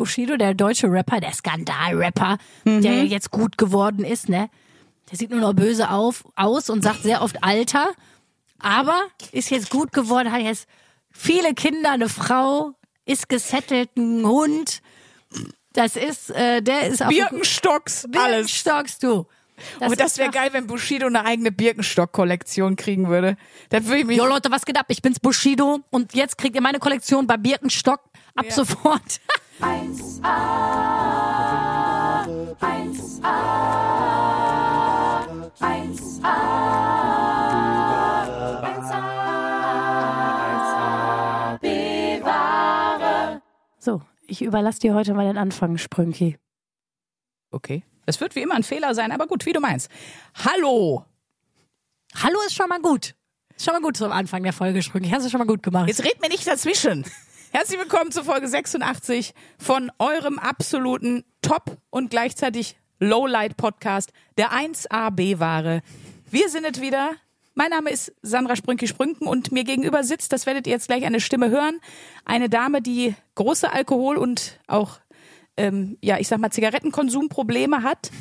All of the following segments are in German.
Bushido, der deutsche Rapper, der Skandalrapper, der ja jetzt gut geworden ist, ne? Der sieht nur noch böse auf, aus und sagt sehr oft Alter, aber ist jetzt gut geworden, hat jetzt viele Kinder, eine Frau, ist gesettelt, ein Hund. Das ist, äh, der ist auf Birkenstocks, alles. Birkenstocks, du. Aber das ist wäre doch- geil, wenn Bushido eine eigene Birkenstock-Kollektion kriegen würde. Da würde ich mich. Jo Leute, was geht ab? Ich bin's Bushido und jetzt kriegt ihr meine Kollektion bei Birkenstock ab Ja. sofort. So, ich überlasse dir heute mal den Anfang, Sprünki. Okay. Es wird wie immer ein Fehler sein, aber gut, wie du meinst. Hallo! Hallo ist schon mal gut. Ist schon mal gut zum Anfang der Folge, Sprünki. Hast du schon mal gut gemacht. Jetzt red mir nicht dazwischen. Herzlich willkommen zu Folge 86 von eurem absoluten Top- und gleichzeitig Lowlight-Podcast, der 1AB-Ware. Wir sind es wieder. Mein Name ist Sandra Sprünki-Sprünken und mir gegenüber sitzt, das werdet ihr jetzt gleich eine Stimme hören, eine Dame, die große Alkohol- und auch, ähm, ja, ich sag mal, Zigarettenkonsumprobleme hat.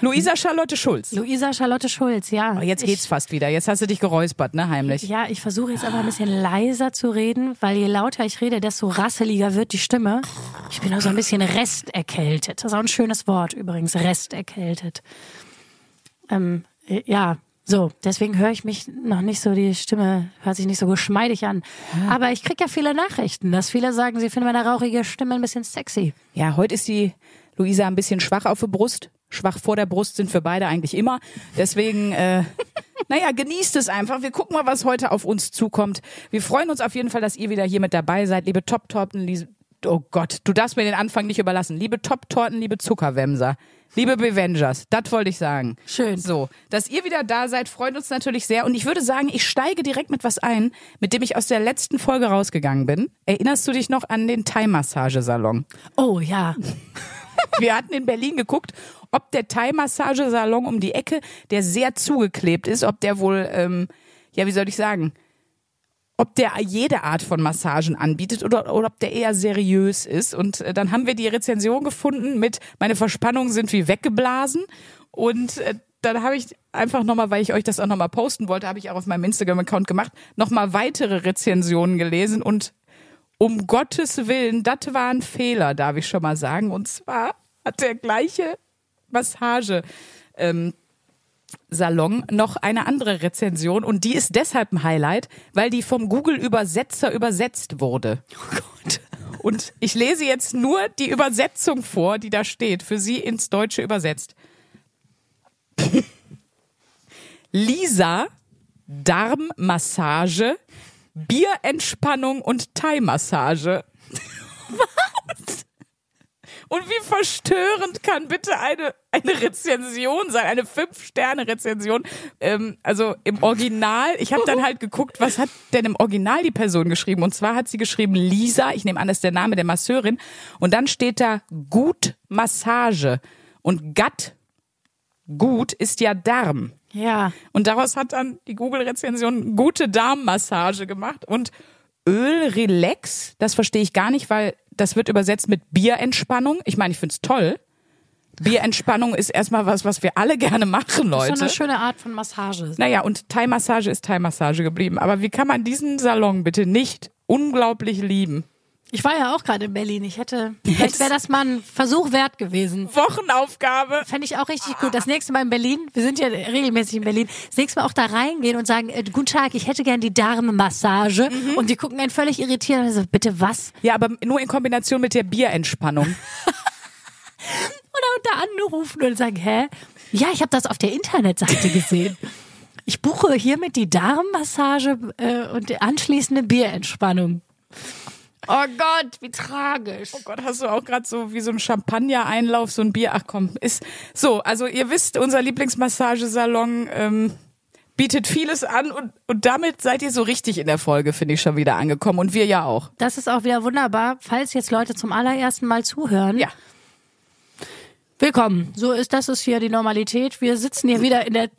Luisa Charlotte Schulz. Luisa Charlotte Schulz, ja. Oh, jetzt Ich- geht's fast wieder. Jetzt hast du dich geräuspert, ne, heimlich. Ja, ich versuche jetzt aber ein bisschen leiser zu reden, weil je lauter ich rede, desto rasseliger wird die Stimme. Ich bin auch so ein bisschen resterkältet. Das ist auch ein schönes Wort übrigens, resterkältet. Ähm, äh, ja, so, deswegen höre ich mich noch nicht so, die Stimme hört sich nicht so geschmeidig an. Aber ich krieg ja viele Nachrichten, dass viele sagen, sie finden meine rauchige Stimme ein bisschen sexy. Ja, heute ist die Luisa ein bisschen schwach auf der Brust. Schwach vor der Brust sind für beide eigentlich immer. Deswegen, äh, naja, genießt es einfach. Wir gucken mal, was heute auf uns zukommt. Wir freuen uns auf jeden Fall, dass ihr wieder hier mit dabei seid, liebe Top-Torten, liebe, oh Gott, du darfst mir den Anfang nicht überlassen. Liebe Top-Torten, liebe Zuckerwämser, liebe Bevengers, das wollte ich sagen. Schön. So, dass ihr wieder da seid, freut uns natürlich sehr. Und ich würde sagen, ich steige direkt mit was ein, mit dem ich aus der letzten Folge rausgegangen bin. Erinnerst du dich noch an den Thai-Massagesalon? Oh ja, Wir hatten in Berlin geguckt, ob der Thai-Massagesalon um die Ecke, der sehr zugeklebt ist, ob der wohl, ähm, ja, wie soll ich sagen, ob der jede Art von Massagen anbietet oder, oder ob der eher seriös ist. Und äh, dann haben wir die Rezension gefunden mit Meine Verspannungen sind wie weggeblasen. Und äh, dann habe ich einfach nochmal, weil ich euch das auch nochmal posten wollte, habe ich auch auf meinem Instagram-Account gemacht, nochmal weitere Rezensionen gelesen und um Gottes Willen, das war ein Fehler, darf ich schon mal sagen. Und zwar hat der gleiche Massage. Ähm, Salon noch eine andere Rezension und die ist deshalb ein Highlight, weil die vom Google-Übersetzer übersetzt wurde. Oh Gott. Und ich lese jetzt nur die Übersetzung vor, die da steht, für Sie ins Deutsche übersetzt. Lisa, Darmmassage, Bierentspannung und Thai-Massage. Und wie verstörend kann bitte eine, eine Rezension sein, eine Fünf-Sterne-Rezension? Ähm, also im Original, ich habe dann halt geguckt, was hat denn im Original die Person geschrieben? Und zwar hat sie geschrieben Lisa, ich nehme an, das ist der Name der Masseurin. Und dann steht da Gut Massage. Und Gatt, gut, ist ja Darm. ja. Und daraus hat dann die Google-Rezension gute Darmmassage gemacht und Öl Relax, das verstehe ich gar nicht, weil das wird übersetzt mit Bierentspannung. Ich meine, ich finde es toll. Bierentspannung ist erstmal was, was wir alle gerne machen, Das ist so Leute. eine schöne Art von Massage. Naja, und Thai-Massage ist Thai-Massage geblieben. Aber wie kann man diesen Salon bitte nicht unglaublich lieben? Ich war ja auch gerade in Berlin. Ich hätte, vielleicht wäre das mal ein Versuch wert gewesen. Wochenaufgabe. Fände ich auch richtig gut. Das nächste Mal in Berlin, wir sind ja regelmäßig in Berlin, das nächste Mal auch da reingehen und sagen, äh, guten Tag, ich hätte gern die Darmmassage. Und die gucken einen völlig irritiert. Also, bitte was? Ja, aber nur in Kombination mit der Bierentspannung. Oder da anrufen und sagen, hä? Ja, ich habe das auf der Internetseite gesehen. Ich buche hiermit die Darmmassage äh, und die anschließende Bierentspannung. Oh Gott, wie tragisch. Oh Gott, hast du auch gerade so wie so ein Champagner-Einlauf, so ein Bier? Ach komm, ist so. Also ihr wisst, unser Lieblingsmassagesalon ähm, bietet vieles an und, und damit seid ihr so richtig in der Folge, finde ich, schon wieder angekommen und wir ja auch. Das ist auch wieder wunderbar, falls jetzt Leute zum allerersten Mal zuhören. Ja. Willkommen. So ist das ist hier die Normalität. Wir sitzen hier wieder in der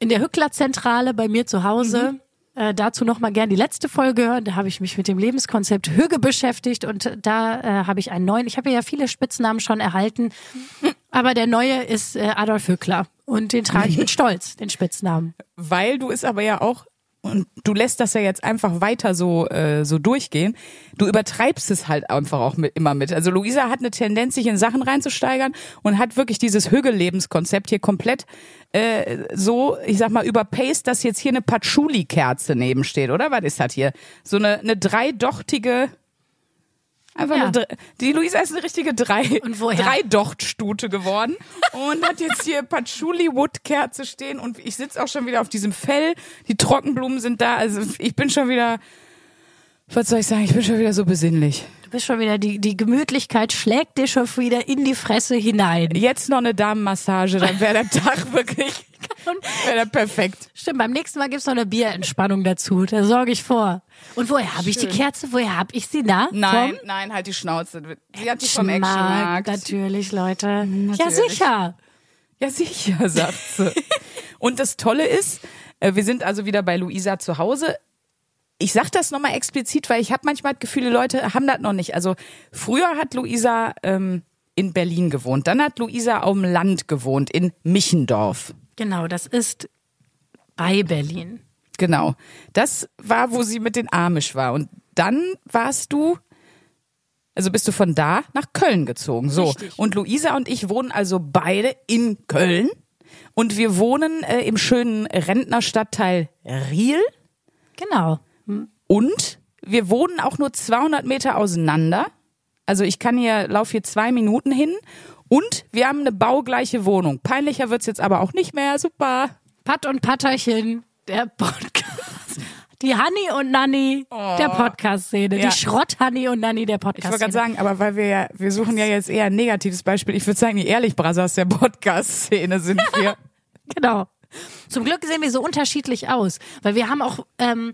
in der Hückler-Zentrale bei mir zu Hause. Äh, dazu noch mal gern die letzte Folge hören. Da habe ich mich mit dem Lebenskonzept Hüge beschäftigt und da äh, habe ich einen neuen. Ich habe ja viele Spitznamen schon erhalten, aber der neue ist äh, Adolf Hückler und den trage ich mit Stolz, den Spitznamen. Weil du es aber ja auch und du lässt das ja jetzt einfach weiter so äh, so durchgehen. Du übertreibst es halt einfach auch mit, immer mit. Also Luisa hat eine Tendenz, sich in Sachen reinzusteigern und hat wirklich dieses Hügel-Lebenskonzept hier komplett äh, so, ich sag mal, überpaced, dass jetzt hier eine Patchouli-Kerze nebensteht, oder? Was ist das hier? So eine, eine dreidochtige Einfach Ja. eine, die Luisa ist eine richtige drei, Und woher? Dreidochtstute geworden und hat jetzt hier Patchouli Wood Kerze stehen und ich sitze auch schon wieder auf diesem Fell. Die Trockenblumen sind da, also ich bin schon wieder, was soll ich sagen, ich bin schon wieder so besinnlich. Bist schon wieder, die, die Gemütlichkeit schlägt dir schon wieder in die Fresse hinein. Jetzt noch eine Damenmassage, dann wäre der Tag wirklich, wäre der perfekt. Stimmt, beim nächsten Mal gibt's noch eine Bierentspannung dazu. Da sorge ich vor. Und woher habe ich die. Kerze? Woher habe ich sie da? Nein, Vom nein, halt die Schnauze. Sie hat die vom Action-Markt. natürlich, Leute. Ja, Natürlich. sicher. Ja, sicher, sagt sie. Und das Tolle ist, äh, wir sind also wieder bei Luisa zu Hause. Ich sag das nochmal explizit, weil ich habe manchmal das Gefühl, die Leute haben das noch nicht. Also früher hat Luisa ähm, in Berlin gewohnt, dann hat Luisa auf dem Land gewohnt, in Michendorf. Genau, das ist bei Berlin. Genau. Das war, wo sie mit den Amish war. Und dann warst du, also bist du von da nach Köln gezogen. So. Richtig. Und Luisa und ich wohnen also beide in Köln. Und wir wohnen äh, im schönen Rentnerstadtteil Riel. Genau. Und wir wohnen auch nur 200 Meter auseinander. Also ich kann hier, lauf hier zwei Minuten hin. Und wir haben eine baugleiche Wohnung. Peinlicher wird's jetzt aber auch nicht mehr. Super. Pat und Patterchen, der Podcast. Die Hanni und Nanni der Podcast-Szene. Oh. Ja. Die Schrott-Hanni und Nanni der Ich wollte Podcast-Szene. gerade sagen, aber weil wir ja, wir suchen ja jetzt eher ein negatives Beispiel. Ich würde sagen, die Ehrlich Brothers der Podcast-Szene sind wir. Genau. Zum Glück sehen wir so unterschiedlich aus, weil wir haben auch ähm,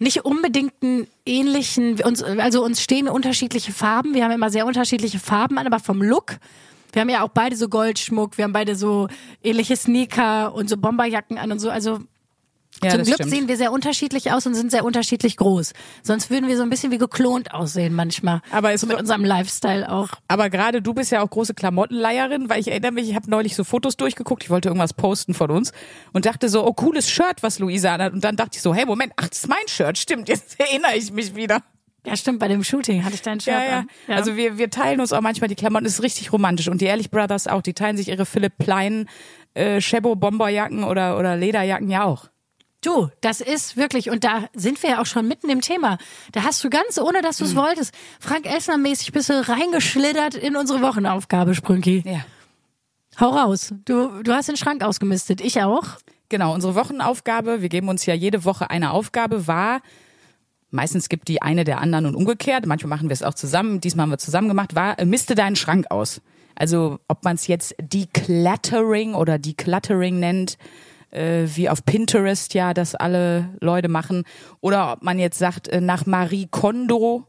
nicht unbedingt einen ähnlichen, uns, also uns stehen unterschiedliche Farben. Wir haben immer sehr unterschiedliche Farben an, aber vom Look. Wir haben ja auch beide so Goldschmuck, wir haben beide so ähnliche Sneaker und so Bomberjacken an und so. Also Ja, zum Glück stimmt. sehen wir sehr unterschiedlich aus und sind sehr unterschiedlich groß. Sonst würden wir so ein bisschen wie geklont aussehen manchmal. Aber es mit unserem Lifestyle auch. Aber gerade du bist ja auch große Klamottenleierin, weil ich erinnere mich, ich habe neulich so Fotos durchgeguckt, ich wollte irgendwas posten von uns und dachte so, oh, cooles Shirt, was Luisa anhat. Und dann dachte ich so, hey, Moment, ach, das ist mein Shirt, stimmt, jetzt erinnere ich mich wieder. Ja, stimmt, bei dem Shooting hatte ich deinen Shirt Ja, ja. an. Ja. Also wir, wir teilen uns auch manchmal die Klamotten, das ist richtig romantisch. Und die Ehrlich Brothers auch, die teilen sich ihre Philipp Plein äh, Chebo Bomberjacken oder, oder Lederjacken ja auch. Du, das ist wirklich, und da sind wir ja auch schon mitten im Thema. Da hast du ganz, ohne dass du Mhm. es wolltest, Frank Elsner-mäßig bist du reingeschlittert in unsere Wochenaufgabe, Sprünki. Ja. Hau raus. Du, du hast den Schrank ausgemistet. Ich auch. Genau, unsere Wochenaufgabe, wir geben uns ja jede Woche eine Aufgabe, war, meistens gibt die eine der anderen und umgekehrt, manchmal machen wir es auch zusammen, diesmal haben wir zusammen gemacht, war, äh, misste deinen Schrank aus. Also ob man es jetzt Decluttering oder Decluttering nennt, äh, wie auf Pinterest ja das alle Leute machen, oder ob man jetzt sagt, äh, nach Marie Kondo,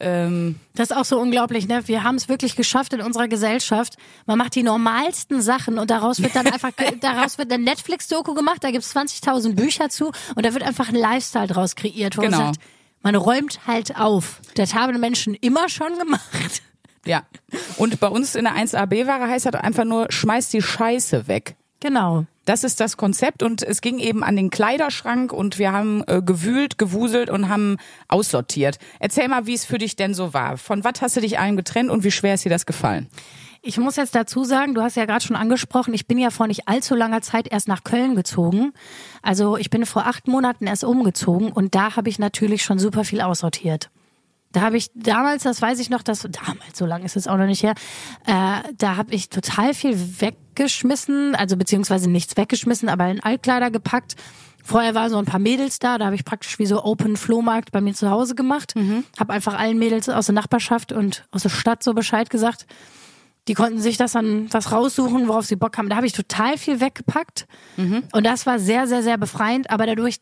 ähm, Das ist auch so unglaublich, ne? Wir haben es wirklich geschafft in unserer Gesellschaft. Man macht die normalsten Sachen und daraus wird dann einfach, daraus wird eine Netflix-Doku gemacht, da gibt's 20.000 Bücher zu und da wird einfach ein Lifestyle draus kreiert, wo Genau. man sagt, man räumt halt auf. Das haben Menschen immer schon gemacht. ja. Und bei uns in der 1AB-Ware heißt das einfach nur, schmeiß die Scheiße weg. Genau. Das ist das Konzept und es ging eben an den Kleiderschrank und wir haben äh, gewühlt, gewuselt und haben aussortiert. Erzähl mal, wie es für dich denn so war. Von was hast du dich allen getrennt und wie schwer ist dir das gefallen? Ich muss jetzt dazu sagen, du hast ja gerade schon angesprochen, ich bin ja vor nicht allzu langer Zeit erst nach Köln gezogen. Also ich bin vor acht Monaten erst umgezogen und da habe ich natürlich schon super viel aussortiert. Da habe ich damals, das weiß ich noch, das damals, so lange ist es auch noch nicht her, äh, da habe ich total viel weggeschmissen, also beziehungsweise nichts weggeschmissen, aber in Altkleider gepackt. Vorher waren so ein paar Mädels da, da habe ich praktisch wie so Open Flohmarkt bei mir zu Hause gemacht. Habe einfach allen Mädels aus der Nachbarschaft und aus der Stadt so Bescheid gesagt. Die konnten sich das dann was raussuchen, worauf sie Bock haben. Da habe ich total viel weggepackt. Und das war sehr, sehr, sehr befreiend. Aber dadurch,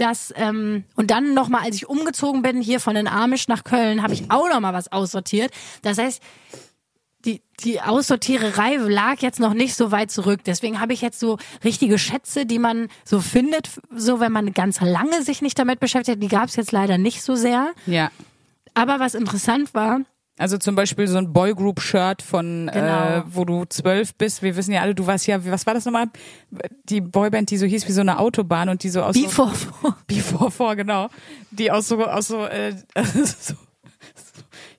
dass, ähm, und dann nochmal, als ich umgezogen bin, hier von den Amish nach Köln, habe ich auch nochmal was aussortiert. Das heißt, die, die Aussortiererei lag jetzt noch nicht so weit zurück. Deswegen habe ich jetzt so richtige Schätze, die man so findet, so wenn man ganz lange sich nicht damit beschäftigt. Die gab es jetzt leider nicht so sehr. Ja. Aber was interessant war, Also zum Beispiel so ein Boygroup-Shirt von, Genau. äh, wo du zwölf bist. Wir wissen ja alle, du warst ja, was war das nochmal? Die Boyband, die so hieß wie so eine Autobahn und die so aus so, Before Before Four, genau. Die aus so, aus so, äh, so,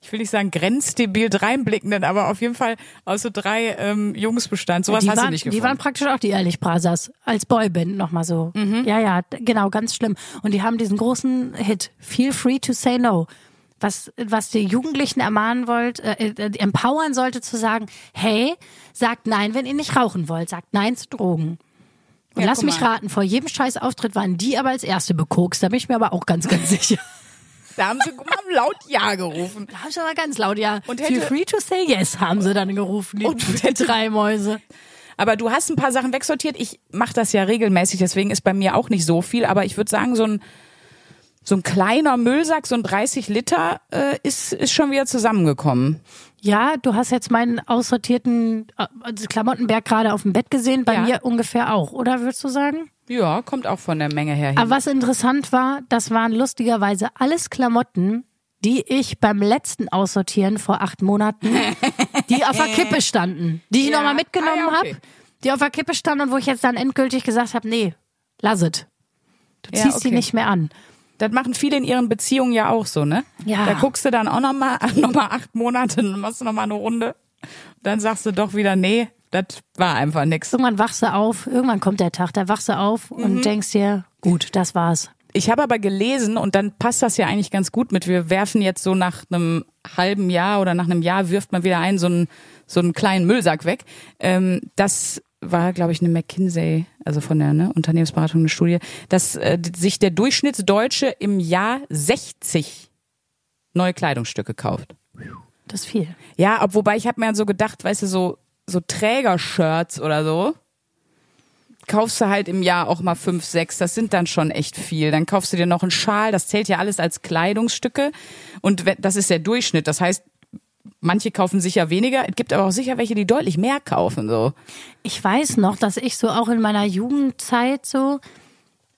ich will nicht sagen grenzdebil dreinblickenden, aber auf jeden Fall aus so drei ähm, Jungs bestand. Sowas die hast waren, du nicht Die gefunden. waren praktisch auch die Ehrlich Brothers als Boyband nochmal so. Mhm. Ja, ja, genau, ganz schlimm. Und die haben diesen großen Hit, Feel Free to Say No. Was, was die Jugendlichen ermahnen wollt, äh, äh, empowern sollte zu sagen, hey, sagt nein, wenn ihr nicht rauchen wollt, sagt nein zu Drogen. Und Ja, lass mich raten, vor jedem scheiß Auftritt waren die aber als erste bekokst, da bin ich mir aber auch ganz, ganz sicher. da haben sie haben laut Ja gerufen. Da haben sie aber ganz laut, ja. Und Feel hätte- free to say yes, haben sie dann gerufen, die, Und die hätte- drei Mäuse. Aber du hast ein paar Sachen wegsortiert. Ich mache das ja regelmäßig, deswegen ist bei mir auch nicht so viel. Aber ich würde sagen, so ein so ein kleiner Müllsack, so ein 30 Liter, äh, ist, ist schon wieder zusammengekommen. Ja, du hast jetzt meinen aussortierten äh, also Klamottenberg gerade auf dem Bett gesehen, bei Ja. mir ungefähr auch, oder würdest du sagen? Ja, kommt auch von der Menge her hin. Aber was interessant war, das waren lustigerweise alles Klamotten, die ich beim letzten Aussortieren vor acht Monaten, die auf der Kippe standen, die ich Ja. nochmal mitgenommen Ah, ja, okay. habe, die auf der Kippe standen und wo ich jetzt dann endgültig gesagt habe, nee, lass es. Du Ja, ziehst die okay. nicht mehr an. Das machen viele in ihren Beziehungen ja auch so, ne? Ja. Da guckst du dann auch nochmal noch mal acht Monate, dann machst du nochmal eine Runde. Dann sagst du doch wieder, nee, das war einfach nix. Irgendwann wachst du auf, irgendwann kommt der Tag, da wachst du auf Mhm. und denkst dir, gut, das war's. Ich habe aber gelesen und dann passt das ja eigentlich ganz gut mit. Wir werfen jetzt so nach einem halben Jahr oder nach einem Jahr wirft man wieder einen so einen so einen kleinen Müllsack weg. Ähm, das war, glaube ich, eine McKinsey, also von der ne, Unternehmensberatung eine Studie, dass äh, sich der Durchschnittsdeutsche im Jahr 60 neue Kleidungsstücke kauft. Das ist viel. Ja, ob, wobei ich habe mir so gedacht, weißt du, so, so Trägershirts oder so, kaufst du halt im Jahr auch mal fünf, sechs, das sind dann schon echt viel. Dann kaufst du dir noch einen Schal, das zählt ja alles als Kleidungsstücke und das ist der Durchschnitt. Das heißt, manche kaufen sicher weniger, es gibt aber auch sicher welche, die deutlich mehr kaufen, so. Ich weiß noch, dass ich so auch in meiner Jugendzeit so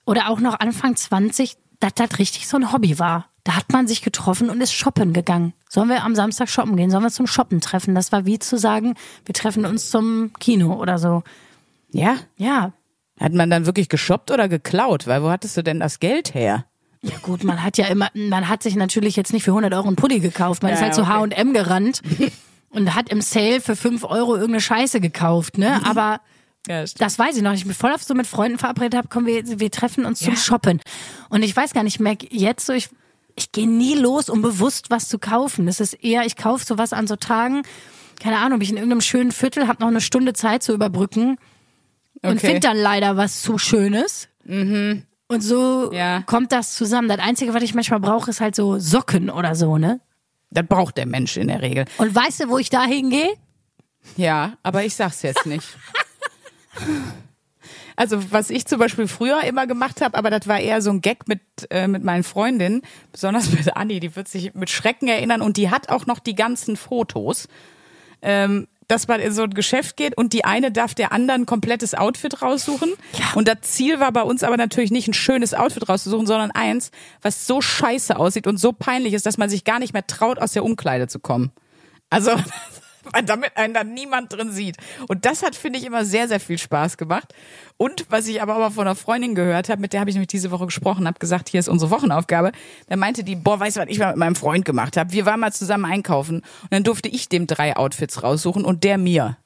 oder auch noch Anfang 20, dass das richtig so ein Hobby war. Da hat man sich getroffen und ist shoppen gegangen. Sollen wir am Samstag shoppen gehen? Sollen wir zum Shoppen treffen? Das war wie zu sagen, wir treffen uns zum Kino oder so. Ja? Ja. Hat man dann wirklich geshoppt oder geklaut? Weil wo hattest du denn das Geld her? Ja gut, man hat ja immer, man hat sich natürlich jetzt nicht für 100 Euro einen Pulli gekauft. Man Ja, ist halt zu okay. H&M gerannt und hat im Sale für 5 Euro irgendeine Scheiße gekauft, ne? Aber Ja. Das weiß ich noch. Ich bin voll auf so mit Freunden verabredet habe, komm, wir, wir treffen uns zum Ja. Shoppen. Und ich weiß gar nicht, ich merke jetzt so, ich, ich gehe nie los, um bewusst was zu kaufen. Das ist eher, ich kaufe sowas an so Tagen, keine Ahnung, bin ich in irgendeinem schönen Viertel, habe noch eine Stunde Zeit zu überbrücken und Okay. finde dann leider was zu Schönes. Und so Ja. kommt das zusammen. Das Einzige, was ich manchmal brauche, ist halt so Socken oder so, ne? Das braucht der Mensch in der Regel. Und weißt du, wo ich da hingehe? Ja, aber ich sag's jetzt nicht. Also was ich zum Beispiel früher immer gemacht habe, aber das war eher so ein Gag mit, äh, mit meinen Freundinnen, besonders mit Anni, die wird sich mit Schrecken erinnern und die hat auch noch die ganzen Fotos. Ähm, dass man in so ein Geschäft geht und die eine darf der anderen ein komplettes Outfit raussuchen. Und das Ziel war bei uns aber natürlich nicht ein schönes Outfit rauszusuchen, sondern eins, was so scheiße aussieht und so peinlich ist, dass man sich gar nicht mehr traut, aus der Umkleide zu kommen. Also, damit einen dann niemand drin sieht. Und das hat, finde ich, immer sehr, sehr viel Spaß gemacht. Und was ich aber auch mal von einer Freundin gehört habe, mit der habe ich nämlich diese Woche gesprochen, habe gesagt, hier ist unsere Wochenaufgabe. Da meinte die, boah, weißt du, was ich mal mit meinem Freund gemacht habe? Wir waren mal zusammen einkaufen und dann durfte ich dem drei Outfits raussuchen und der mir.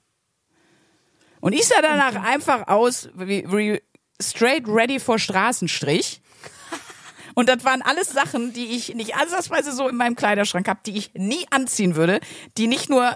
Und ich sah danach einfach aus wie, wie straight ready for Straßenstrich. Und das waren alles Sachen, die ich nicht ansatzweise so in meinem Kleiderschrank habe, die ich nie anziehen würde, die nicht nur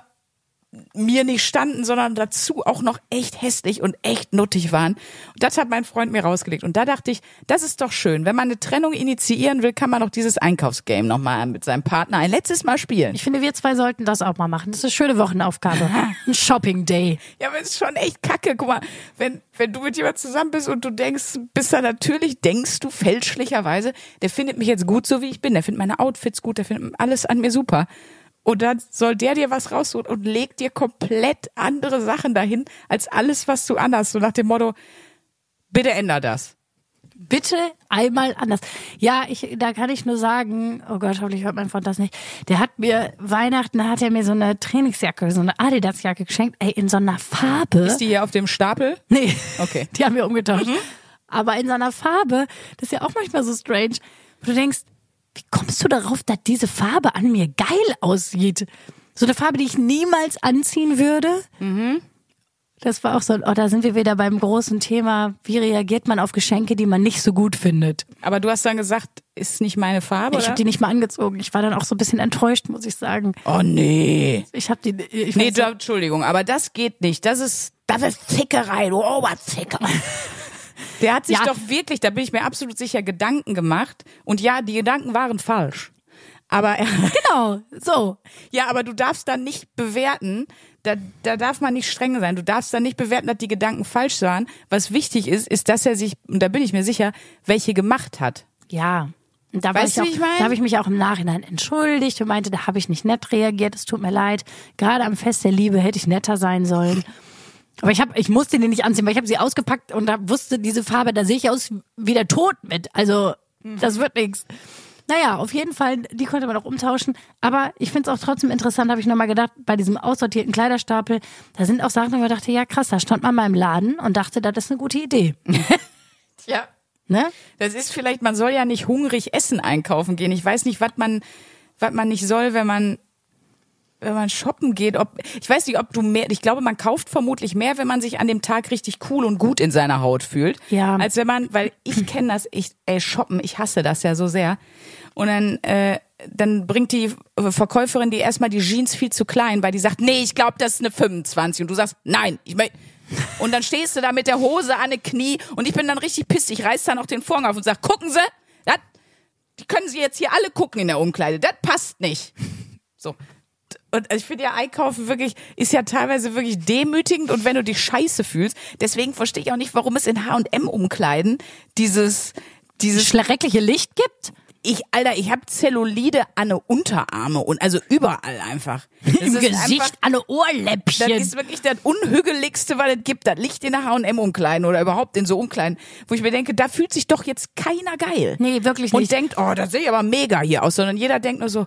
mir nicht standen, sondern dazu auch noch echt hässlich und echt nuttig waren. Und das hat mein Freund mir rausgelegt. Und da dachte ich, das ist doch schön. Wenn man eine Trennung initiieren will, kann man doch dieses Einkaufsgame nochmal mit seinem Partner ein letztes Mal spielen. Ich finde, wir zwei sollten das auch mal machen. Das ist eine schöne Wochenaufgabe. Ein Shopping Day. Ja, aber es ist schon echt kacke. Guck mal, wenn, wenn du mit jemand zusammen bist und du denkst, bist da natürlich, denkst du fälschlicherweise, der findet mich jetzt gut, so wie ich bin. Der findet meine Outfits gut, der findet alles an mir super. Und dann soll der dir was raussuchen und legt dir komplett andere Sachen dahin, als alles, was du anhast. So nach dem Motto, bitte änder das. Bitte einmal anders. Ja, ich, da kann ich nur sagen, oh Gott, hoffentlich hört mein Freund das nicht. Der hat mir, Weihnachten hat er mir so eine Trainingsjacke, so eine Adidas-Jacke geschenkt, ey, in so einer Farbe. Ist die hier auf dem Stapel? Nee. Okay. Die haben wir umgetauscht. Aber in so einer Farbe, das ist ja auch manchmal so strange, wo du denkst, wie kommst du darauf, dass diese Farbe an mir geil aussieht? So eine Farbe, die ich niemals anziehen würde. Das war auch so, oh, da sind wir wieder beim großen Thema, wie reagiert man auf Geschenke, die man nicht so gut findet. Aber du hast dann gesagt, ist nicht meine Farbe, Ich habe die nicht mal angezogen. Ich war dann auch so ein bisschen enttäuscht, muss ich sagen. oh nee. Ich habe die, ich Nee, du, Entschuldigung, aber das geht nicht. Das ist, das ist Fickerei, du Oberficker. Der hat sich Ja. doch wirklich, da bin ich mir absolut sicher, Gedanken gemacht. Und ja, die Gedanken waren falsch. Aber er, genau, so. ja, aber du darfst dann nicht bewerten, da, da darf man nicht streng sein. Du darfst dann nicht bewerten, dass die Gedanken falsch waren. Was wichtig ist, ist, dass er sich, und da bin ich mir sicher, welche gemacht hat. Ja. Und da, Weißt du, auch, ich mein? da habe ich mich auch im Nachhinein entschuldigt und meinte, da habe ich nicht nett reagiert, es tut mir leid. Gerade am Fest der Liebe hätte ich netter sein sollen. Aber ich hab, ich musste die nicht anziehen, weil ich habe sie ausgepackt und da wusste diese Farbe, da sehe ich aus wie der Tod mit. Also das wird nichts. Naja, auf jeden Fall, die konnte man auch umtauschen. Aber ich finde es auch trotzdem interessant, habe ich nochmal gedacht, bei diesem aussortierten Kleiderstapel, da sind auch Sachen, wo ich dachte, ja krass, da stand man mal im Laden und dachte, das ist eine gute Idee. Ja. Ne? Das ist vielleicht, man soll ja nicht hungrig Essen einkaufen gehen. Ich weiß nicht, was man, was man nicht soll, wenn man, wenn man shoppen geht. Ob, ich weiß nicht, ob du mehr, ich glaube, man kauft vermutlich mehr, wenn man sich an dem Tag richtig cool und gut in seiner Haut fühlt. Ja. Als wenn man, weil ich kenne das, ich, ey, shoppen, ich hasse das ja so sehr. Und dann, äh, dann bringt die Verkäuferin dir erstmal die Jeans viel zu klein, weil die sagt, nee, ich glaube, das ist eine 25. Und du sagst, nein, ich mein, und dann stehst du da mit der Hose an den Knie und ich bin dann richtig pissig. Ich reiß dann auch den Vorhang auf und sag, gucken Sie, das, die können Sie jetzt hier alle gucken in der Umkleide. Das passt nicht. So. Und ich finde ja, Einkaufen wirklich, ist ja teilweise wirklich demütigend und wenn du dich scheiße fühlst, deswegen verstehe ich auch nicht, warum es in H&M-Umkleiden dieses, dieses Schreckliche Licht gibt? ich, Alter, ich habe Zellulide an den Unterarme und also überall einfach. Das Im Gesicht einfach- das Ohrläppchen. ist wirklich das Unhügeligste, was es gibt. Das liegt in der H&M-Umkleiden oder überhaupt in so Umkleiden, wo ich mir denke, da fühlt sich doch jetzt keiner geil. Nee, wirklich Und nicht. denkt, oh, das sehe ich aber mega hier aus, sondern jeder denkt nur so,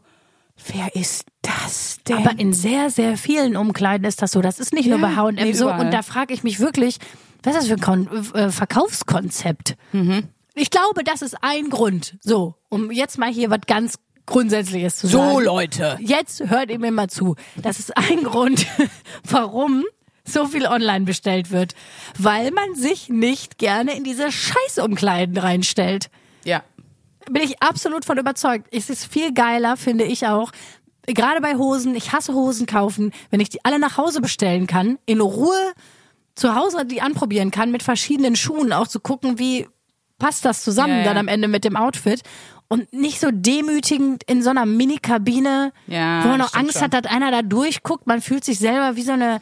wer ist das denn? Aber in sehr, sehr vielen Umkleiden ist das so. Das ist nicht nur Ja, bei H&M nee, so. überall. Und da frage ich mich wirklich, was ist das für ein Kon äh, Verkaufskonzept? Mhm. Ich glaube, das ist ein Grund. So, um jetzt mal hier was ganz Grundsätzliches zu so, sagen. Leute. Jetzt hört ihr mir mal zu. Das ist ein Grund, warum so viel online bestellt wird. Weil man sich nicht gerne in diese Scheißumkleiden reinstellt. Ja. Bin ich absolut von überzeugt. Es ist viel geiler, finde ich auch. Gerade bei Hosen, ich hasse Hosen kaufen, wenn ich die alle nach Hause bestellen kann, in Ruhe zu Hause die anprobieren kann, mit verschiedenen Schuhen auch zu gucken, wie passt das zusammen Ja, ja. dann am Ende mit dem Outfit. Und nicht so demütigend in so einer Mini-Kabine, Ja, wo man noch Angst schon. hat, dass einer da durchguckt. Man fühlt sich selber wie so eine,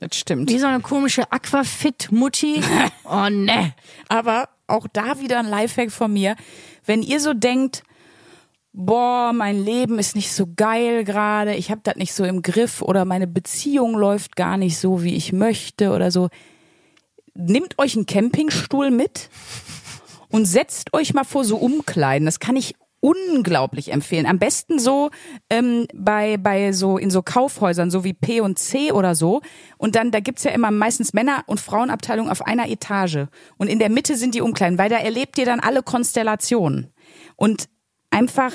Das stimmt. wie so eine komische Aquafit-Mutti. Oh ne. Aber auch da wieder ein Lifehack von mir. Wenn ihr so denkt, boah, mein Leben ist nicht so geil gerade, ich habe das nicht so im Griff oder meine Beziehung läuft gar nicht so, wie ich möchte oder so, nehmt euch einen Campingstuhl mit und setzt euch mal vor so Umkleiden. Das kann ich unglaublich empfehlen. Am besten so ähm, bei bei so in so Kaufhäusern, so wie P und C oder so. Und dann da gibt's ja immer meistens Männer- und Frauenabteilung auf einer Etage. Und in der Mitte sind die Umkleiden, weil da erlebt ihr dann alle Konstellationen. Und einfach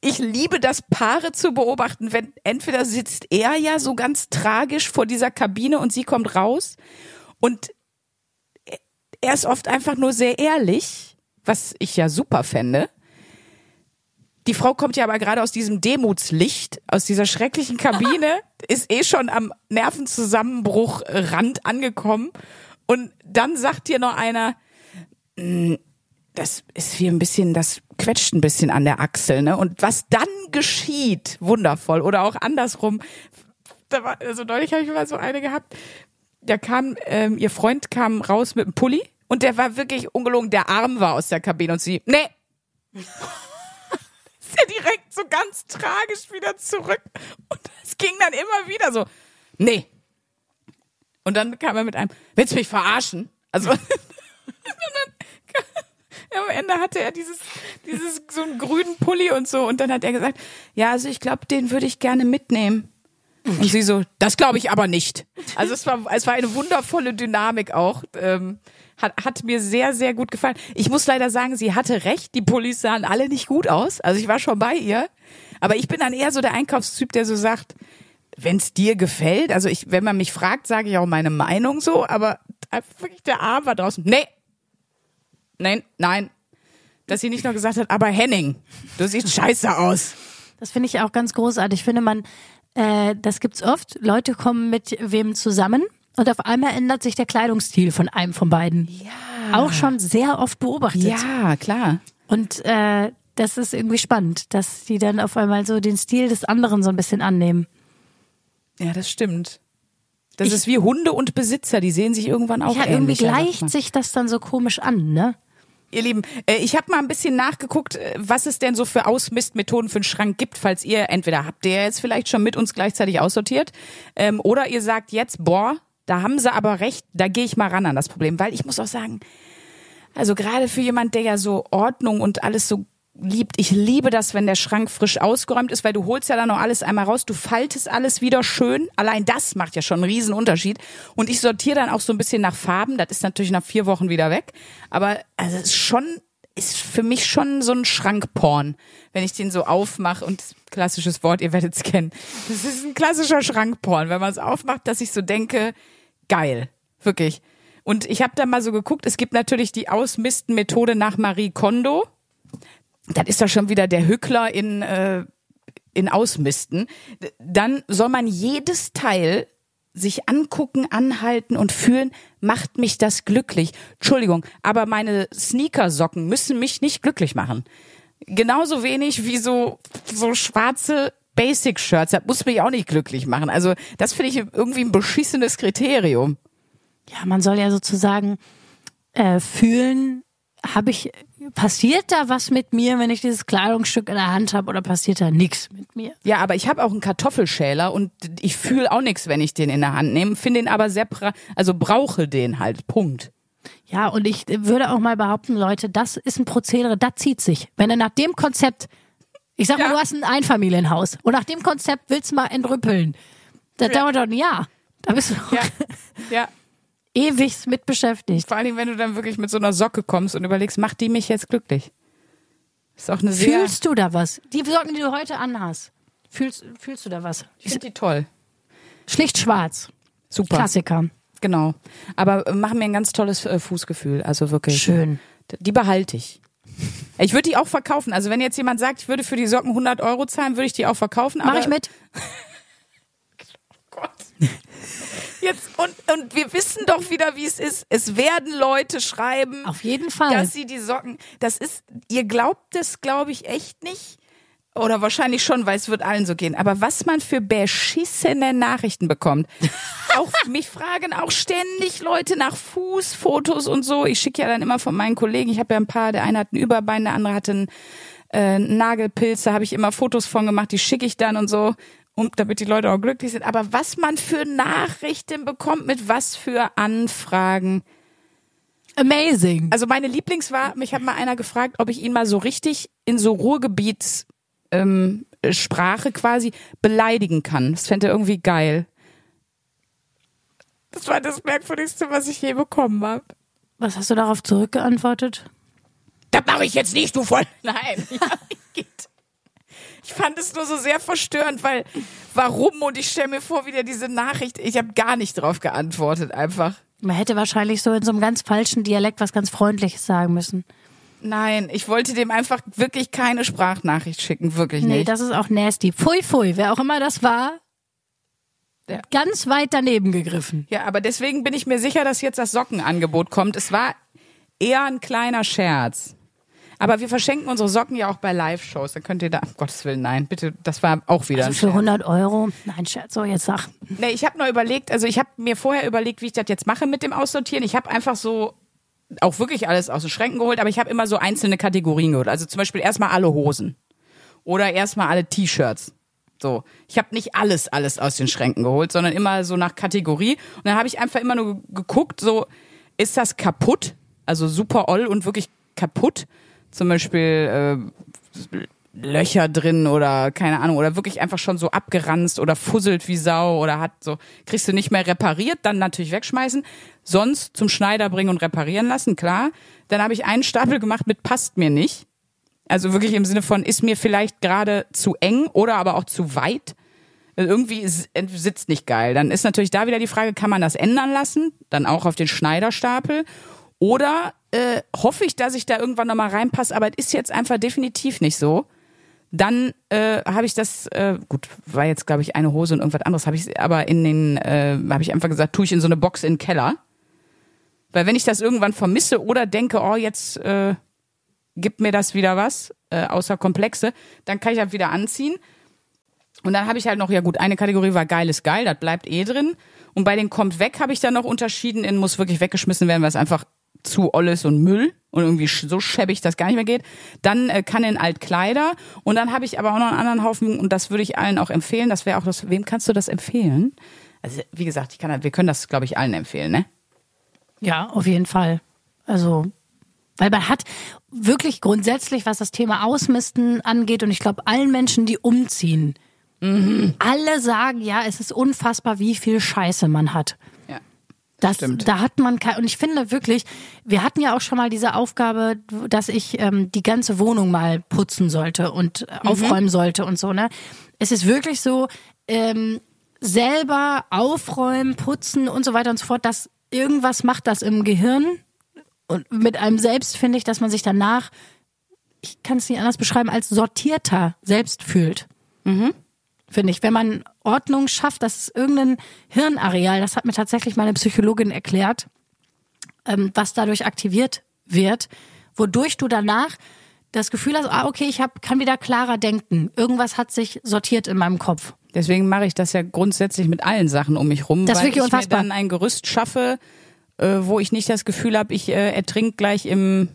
ich liebe das, Paare zu beobachten, wenn entweder sitzt er ja so ganz tragisch vor dieser Kabine und sie kommt raus und er ist oft einfach nur sehr ehrlich, was ich ja super fände. Die Frau kommt ja aber gerade aus diesem Demutslicht, aus dieser schrecklichen Kabine, ist eh schon am Nervenzusammenbruch Rand angekommen. Und dann sagt dir noch einer, "Mm, das ist wie ein bisschen, das quetscht ein bisschen an der Achsel, ne? Und was dann geschieht, wundervoll. Oder auch andersrum. Da war, also neulich habe ich mal so eine gehabt, da kam, ähm, ihr Freund kam raus mit einem Pulli und der war wirklich ungelogen, der Arm war aus der Kabine und sie, nee. ist er direkt so ganz tragisch wieder zurück. Und es ging dann immer wieder so, nee. Und dann kam er mit einem, willst du mich verarschen? Also, und dann, ja, am Ende hatte er dieses, dieses, so einen grünen Pulli und so. Und dann hat er gesagt, ja, also ich glaube, den würde ich gerne mitnehmen. Und sie so, das glaube ich aber nicht. Also es war, es war eine wundervolle Dynamik auch. Ähm, hat, hat mir sehr, sehr gut gefallen. Ich muss leider sagen, sie hatte recht. Die Pullis sahen alle nicht gut aus. Also ich war schon bei ihr. Aber ich bin dann eher so der Einkaufstyp, der so sagt, wenn es dir gefällt, also ich, wenn man mich fragt, sage ich auch meine Meinung so, aber wirklich der Arm war draußen. Nee. Nein, nein. Dass sie nicht nur gesagt hat, aber Henning, du siehst scheiße aus. Das finde ich auch ganz großartig. Ich finde man, äh, das gibt's oft. Leute kommen mit wem zusammen und auf einmal ändert sich der Kleidungsstil von einem von beiden. Ja. Auch schon sehr oft beobachtet. Ja, klar. Und äh, das ist irgendwie spannend, dass die dann auf einmal so den Stil des anderen so ein bisschen annehmen. Ja, das stimmt. Das ist wie Hunde und Besitzer, die sehen sich irgendwann auch Ja, irgendwie ähnlicher, sagt gleicht sich das dann so komisch an, ne? Ihr Lieben, äh, ich habe mal ein bisschen nachgeguckt, äh, was es denn so für Ausmistmethoden für einen Schrank gibt, falls ihr entweder habt ihr jetzt vielleicht schon mit uns gleichzeitig aussortiert ähm, oder ihr sagt jetzt, boah, da haben sie aber recht, da gehe ich mal ran an das Problem, weil ich muss auch sagen, also gerade für jemand, der ja so Ordnung und alles so liebt, ich liebe das, wenn der Schrank frisch ausgeräumt ist, weil du holst ja dann noch alles einmal raus, du faltest alles wieder schön. Allein das macht ja schon einen riesen Unterschied. Und ich sortiere dann auch so ein bisschen nach Farben. Das ist natürlich nach vier Wochen wieder weg. Aber also es ist schon, ist für mich schon so ein Schrankporn, wenn ich den so aufmache und klassisches Wort, ihr werdet es kennen. Das ist ein klassischer Schrankporn, wenn man es aufmacht, dass ich so denke, geil, wirklich. Und ich habe da mal so geguckt, es gibt natürlich die Ausmistenmethode nach Marie Kondo. Das ist da schon wieder der Hückler in, äh, in Ausmisten. Dann soll man jedes Teil sich angucken, anhalten und fühlen, macht mich das glücklich. Entschuldigung, aber meine Sneakersocken müssen mich nicht glücklich machen. Genauso wenig wie so, so schwarze Basic-Shirts. Das muss mich auch nicht glücklich machen. Also, das finde ich irgendwie ein beschissenes Kriterium. Ja, man soll ja sozusagen äh, fühlen, habe ich, passiert da was mit mir, wenn ich dieses Kleidungsstück in der Hand habe oder passiert da nichts mit mir? Ja, aber ich habe auch einen Kartoffelschäler und ich fühle auch nichts, wenn ich den in der Hand nehme. Finde den aber sehr, also brauche den halt. Punkt. Ja, und ich würde auch mal behaupten, Leute, das ist ein Prozedere, das zieht sich. Wenn du nach dem Konzept, ich sag mal, Ja. du hast ein Einfamilienhaus und nach dem Konzept willst du mal entrüppeln, das Ja. dauert doch ein Jahr. Da bist du doch Ja, ja. ewig mit beschäftigt. Vor allem, wenn du dann wirklich mit so einer Socke kommst und überlegst, macht die mich jetzt glücklich? Ist auch eine sehr. Fühlst du da was? Die Socken, die du heute anhast, fühlst, fühlst du da was? ich finde die toll. Schlicht schwarz. Super. Klassiker. Genau. Aber machen mir ein ganz tolles äh, Fußgefühl. Also wirklich. Schön. Die behalte ich. Ich würde die auch verkaufen. Also wenn jetzt jemand sagt, ich würde für die Socken 100 Euro zahlen, würde ich die auch verkaufen. Mach aber- ich mit. Gott. Jetzt, und, und wir wissen doch wieder, wie es ist. Es werden Leute schreiben, Auf jeden Fall. dass sie die Socken, das ist, ihr glaubt es, glaube ich, echt nicht. Oder wahrscheinlich schon, weil es wird allen so gehen. Aber was man für beschissene Nachrichten bekommt. Auch, mich fragen auch ständig Leute nach Fußfotos und so. Ich schicke ja dann immer von meinen Kollegen, ich habe ja ein paar, der eine hat ein Überbein, der andere hat einen äh, Nagelpilz, da habe ich immer Fotos von gemacht, die schicke ich dann und so, um, damit die Leute auch glücklich sind. Aber was man für Nachrichten bekommt, mit was für Anfragen. Amazing. Also meine Lieblings war, mich hat mal einer gefragt, ob ich ihn mal so richtig in so Ruhrgebiets ähm, Sprache quasi beleidigen kann. Das fände er irgendwie geil. Das war das Merkwürdigste, was ich je bekommen habe. Was hast du darauf zurückgeantwortet? Das mache ich jetzt nicht, du voll. Nein, ja, geht. Ich fand es nur so sehr verstörend, weil warum? Und ich stelle mir vor, wieder diese Nachricht. Ich habe gar nicht drauf geantwortet, einfach. Man hätte wahrscheinlich so in so einem ganz falschen Dialekt was ganz Freundliches sagen müssen. Nein, ich wollte dem einfach wirklich keine Sprachnachricht schicken, wirklich Nee, nicht. das ist auch nasty. Pfui, pfui, wer auch immer das war, Ja. ganz weit daneben gegriffen. Ja, aber deswegen bin ich mir sicher, dass jetzt das Sockenangebot kommt. Es war eher ein kleiner Scherz. Aber wir verschenken unsere Socken ja auch bei Live-Shows. Da könnt ihr da, um Gottes Willen, nein, bitte, das war auch wieder Also für Scherz. 100 Euro? Nein, Scherz, so jetzt sag. Nee, ich habe nur überlegt, also ich habe mir vorher überlegt, wie ich das jetzt mache mit dem Aussortieren. Ich habe einfach so auch wirklich alles aus den Schränken geholt, aber ich habe immer so einzelne Kategorien geholt. Also zum Beispiel erstmal alle Hosen. oder erstmal alle T-Shirts. So, ich habe nicht alles alles aus den Schränken geholt, sondern immer so nach Kategorie und dann habe ich einfach immer nur geguckt, so ist das kaputt, also super oll und wirklich kaputt, zum Beispiel äh, Löcher drin oder keine Ahnung oder wirklich einfach schon so abgeranzt oder fusselt wie Sau oder hat so kriegst du nicht mehr repariert, dann natürlich wegschmeißen, sonst zum Schneider bringen und reparieren lassen, klar. Dann habe ich einen Stapel gemacht mit passt mir nicht also wirklich im Sinne von, ist mir vielleicht gerade zu eng oder aber auch zu weit. Also irgendwie sitzt nicht geil. Dann ist natürlich da wieder die Frage, kann man das ändern lassen? Dann auch auf den Schneiderstapel. Oder äh, hoffe ich, dass ich da irgendwann nochmal reinpasse, aber es ist jetzt einfach definitiv nicht so. Dann äh, habe ich das, äh, gut, war jetzt glaube ich eine Hose und irgendwas anderes, habe ich aber in den, äh, habe ich einfach gesagt, tue ich in so eine Box in den Keller. Weil wenn ich das irgendwann vermisse oder denke, oh, jetzt äh, gibt mir das wieder was, äh, außer Komplexe, dann kann ich halt wieder anziehen. Und dann habe ich halt noch, ja gut, eine Kategorie war geil ist geil, das bleibt eh drin. Und bei den kommt weg habe ich dann noch unterschieden in muss wirklich weggeschmissen werden, weil es einfach zu oll ist und Müll und irgendwie so schäbig, dass gar nicht mehr geht. Dann äh, kann in Altkleider und dann habe ich aber auch noch einen anderen Haufen und das würde ich allen auch empfehlen. Das wäre auch das. Wem kannst du das empfehlen? Also wie gesagt, ich kann, wir können das glaube ich allen empfehlen, ne? Ja, auf jeden Fall. Also weil man hat wirklich grundsätzlich, was das Thema Ausmisten angeht, und ich glaube, allen Menschen, die umziehen, mhm. alle sagen, ja, es ist unfassbar, wie viel Scheiße man hat. Das, Stimmt. da hat man kein, und ich finde wirklich, wir hatten ja auch schon mal diese Aufgabe, dass ich ähm, die ganze Wohnung mal putzen sollte und mhm. aufräumen sollte und so, ne? Es ist wirklich so, ähm, selber aufräumen, putzen und so weiter und so fort, dass irgendwas macht das im Gehirn und mit einem selbst finde ich, dass man sich danach, ich kann es nicht anders beschreiben, als sortierter selbst fühlt. Mhm. Finde ich. Wenn man Ordnung schafft, das ist irgendein Hirnareal, das hat mir tatsächlich meine Psychologin erklärt, ähm, was dadurch aktiviert wird, wodurch du danach das Gefühl hast, ah, okay, ich hab, kann wieder klarer denken. Irgendwas hat sich sortiert in meinem Kopf. Deswegen mache ich das ja grundsätzlich mit allen Sachen um mich rum, das weil ich unfassbar. mir dann ein Gerüst schaffe, äh, wo ich nicht das Gefühl habe, ich äh, ertrink gleich im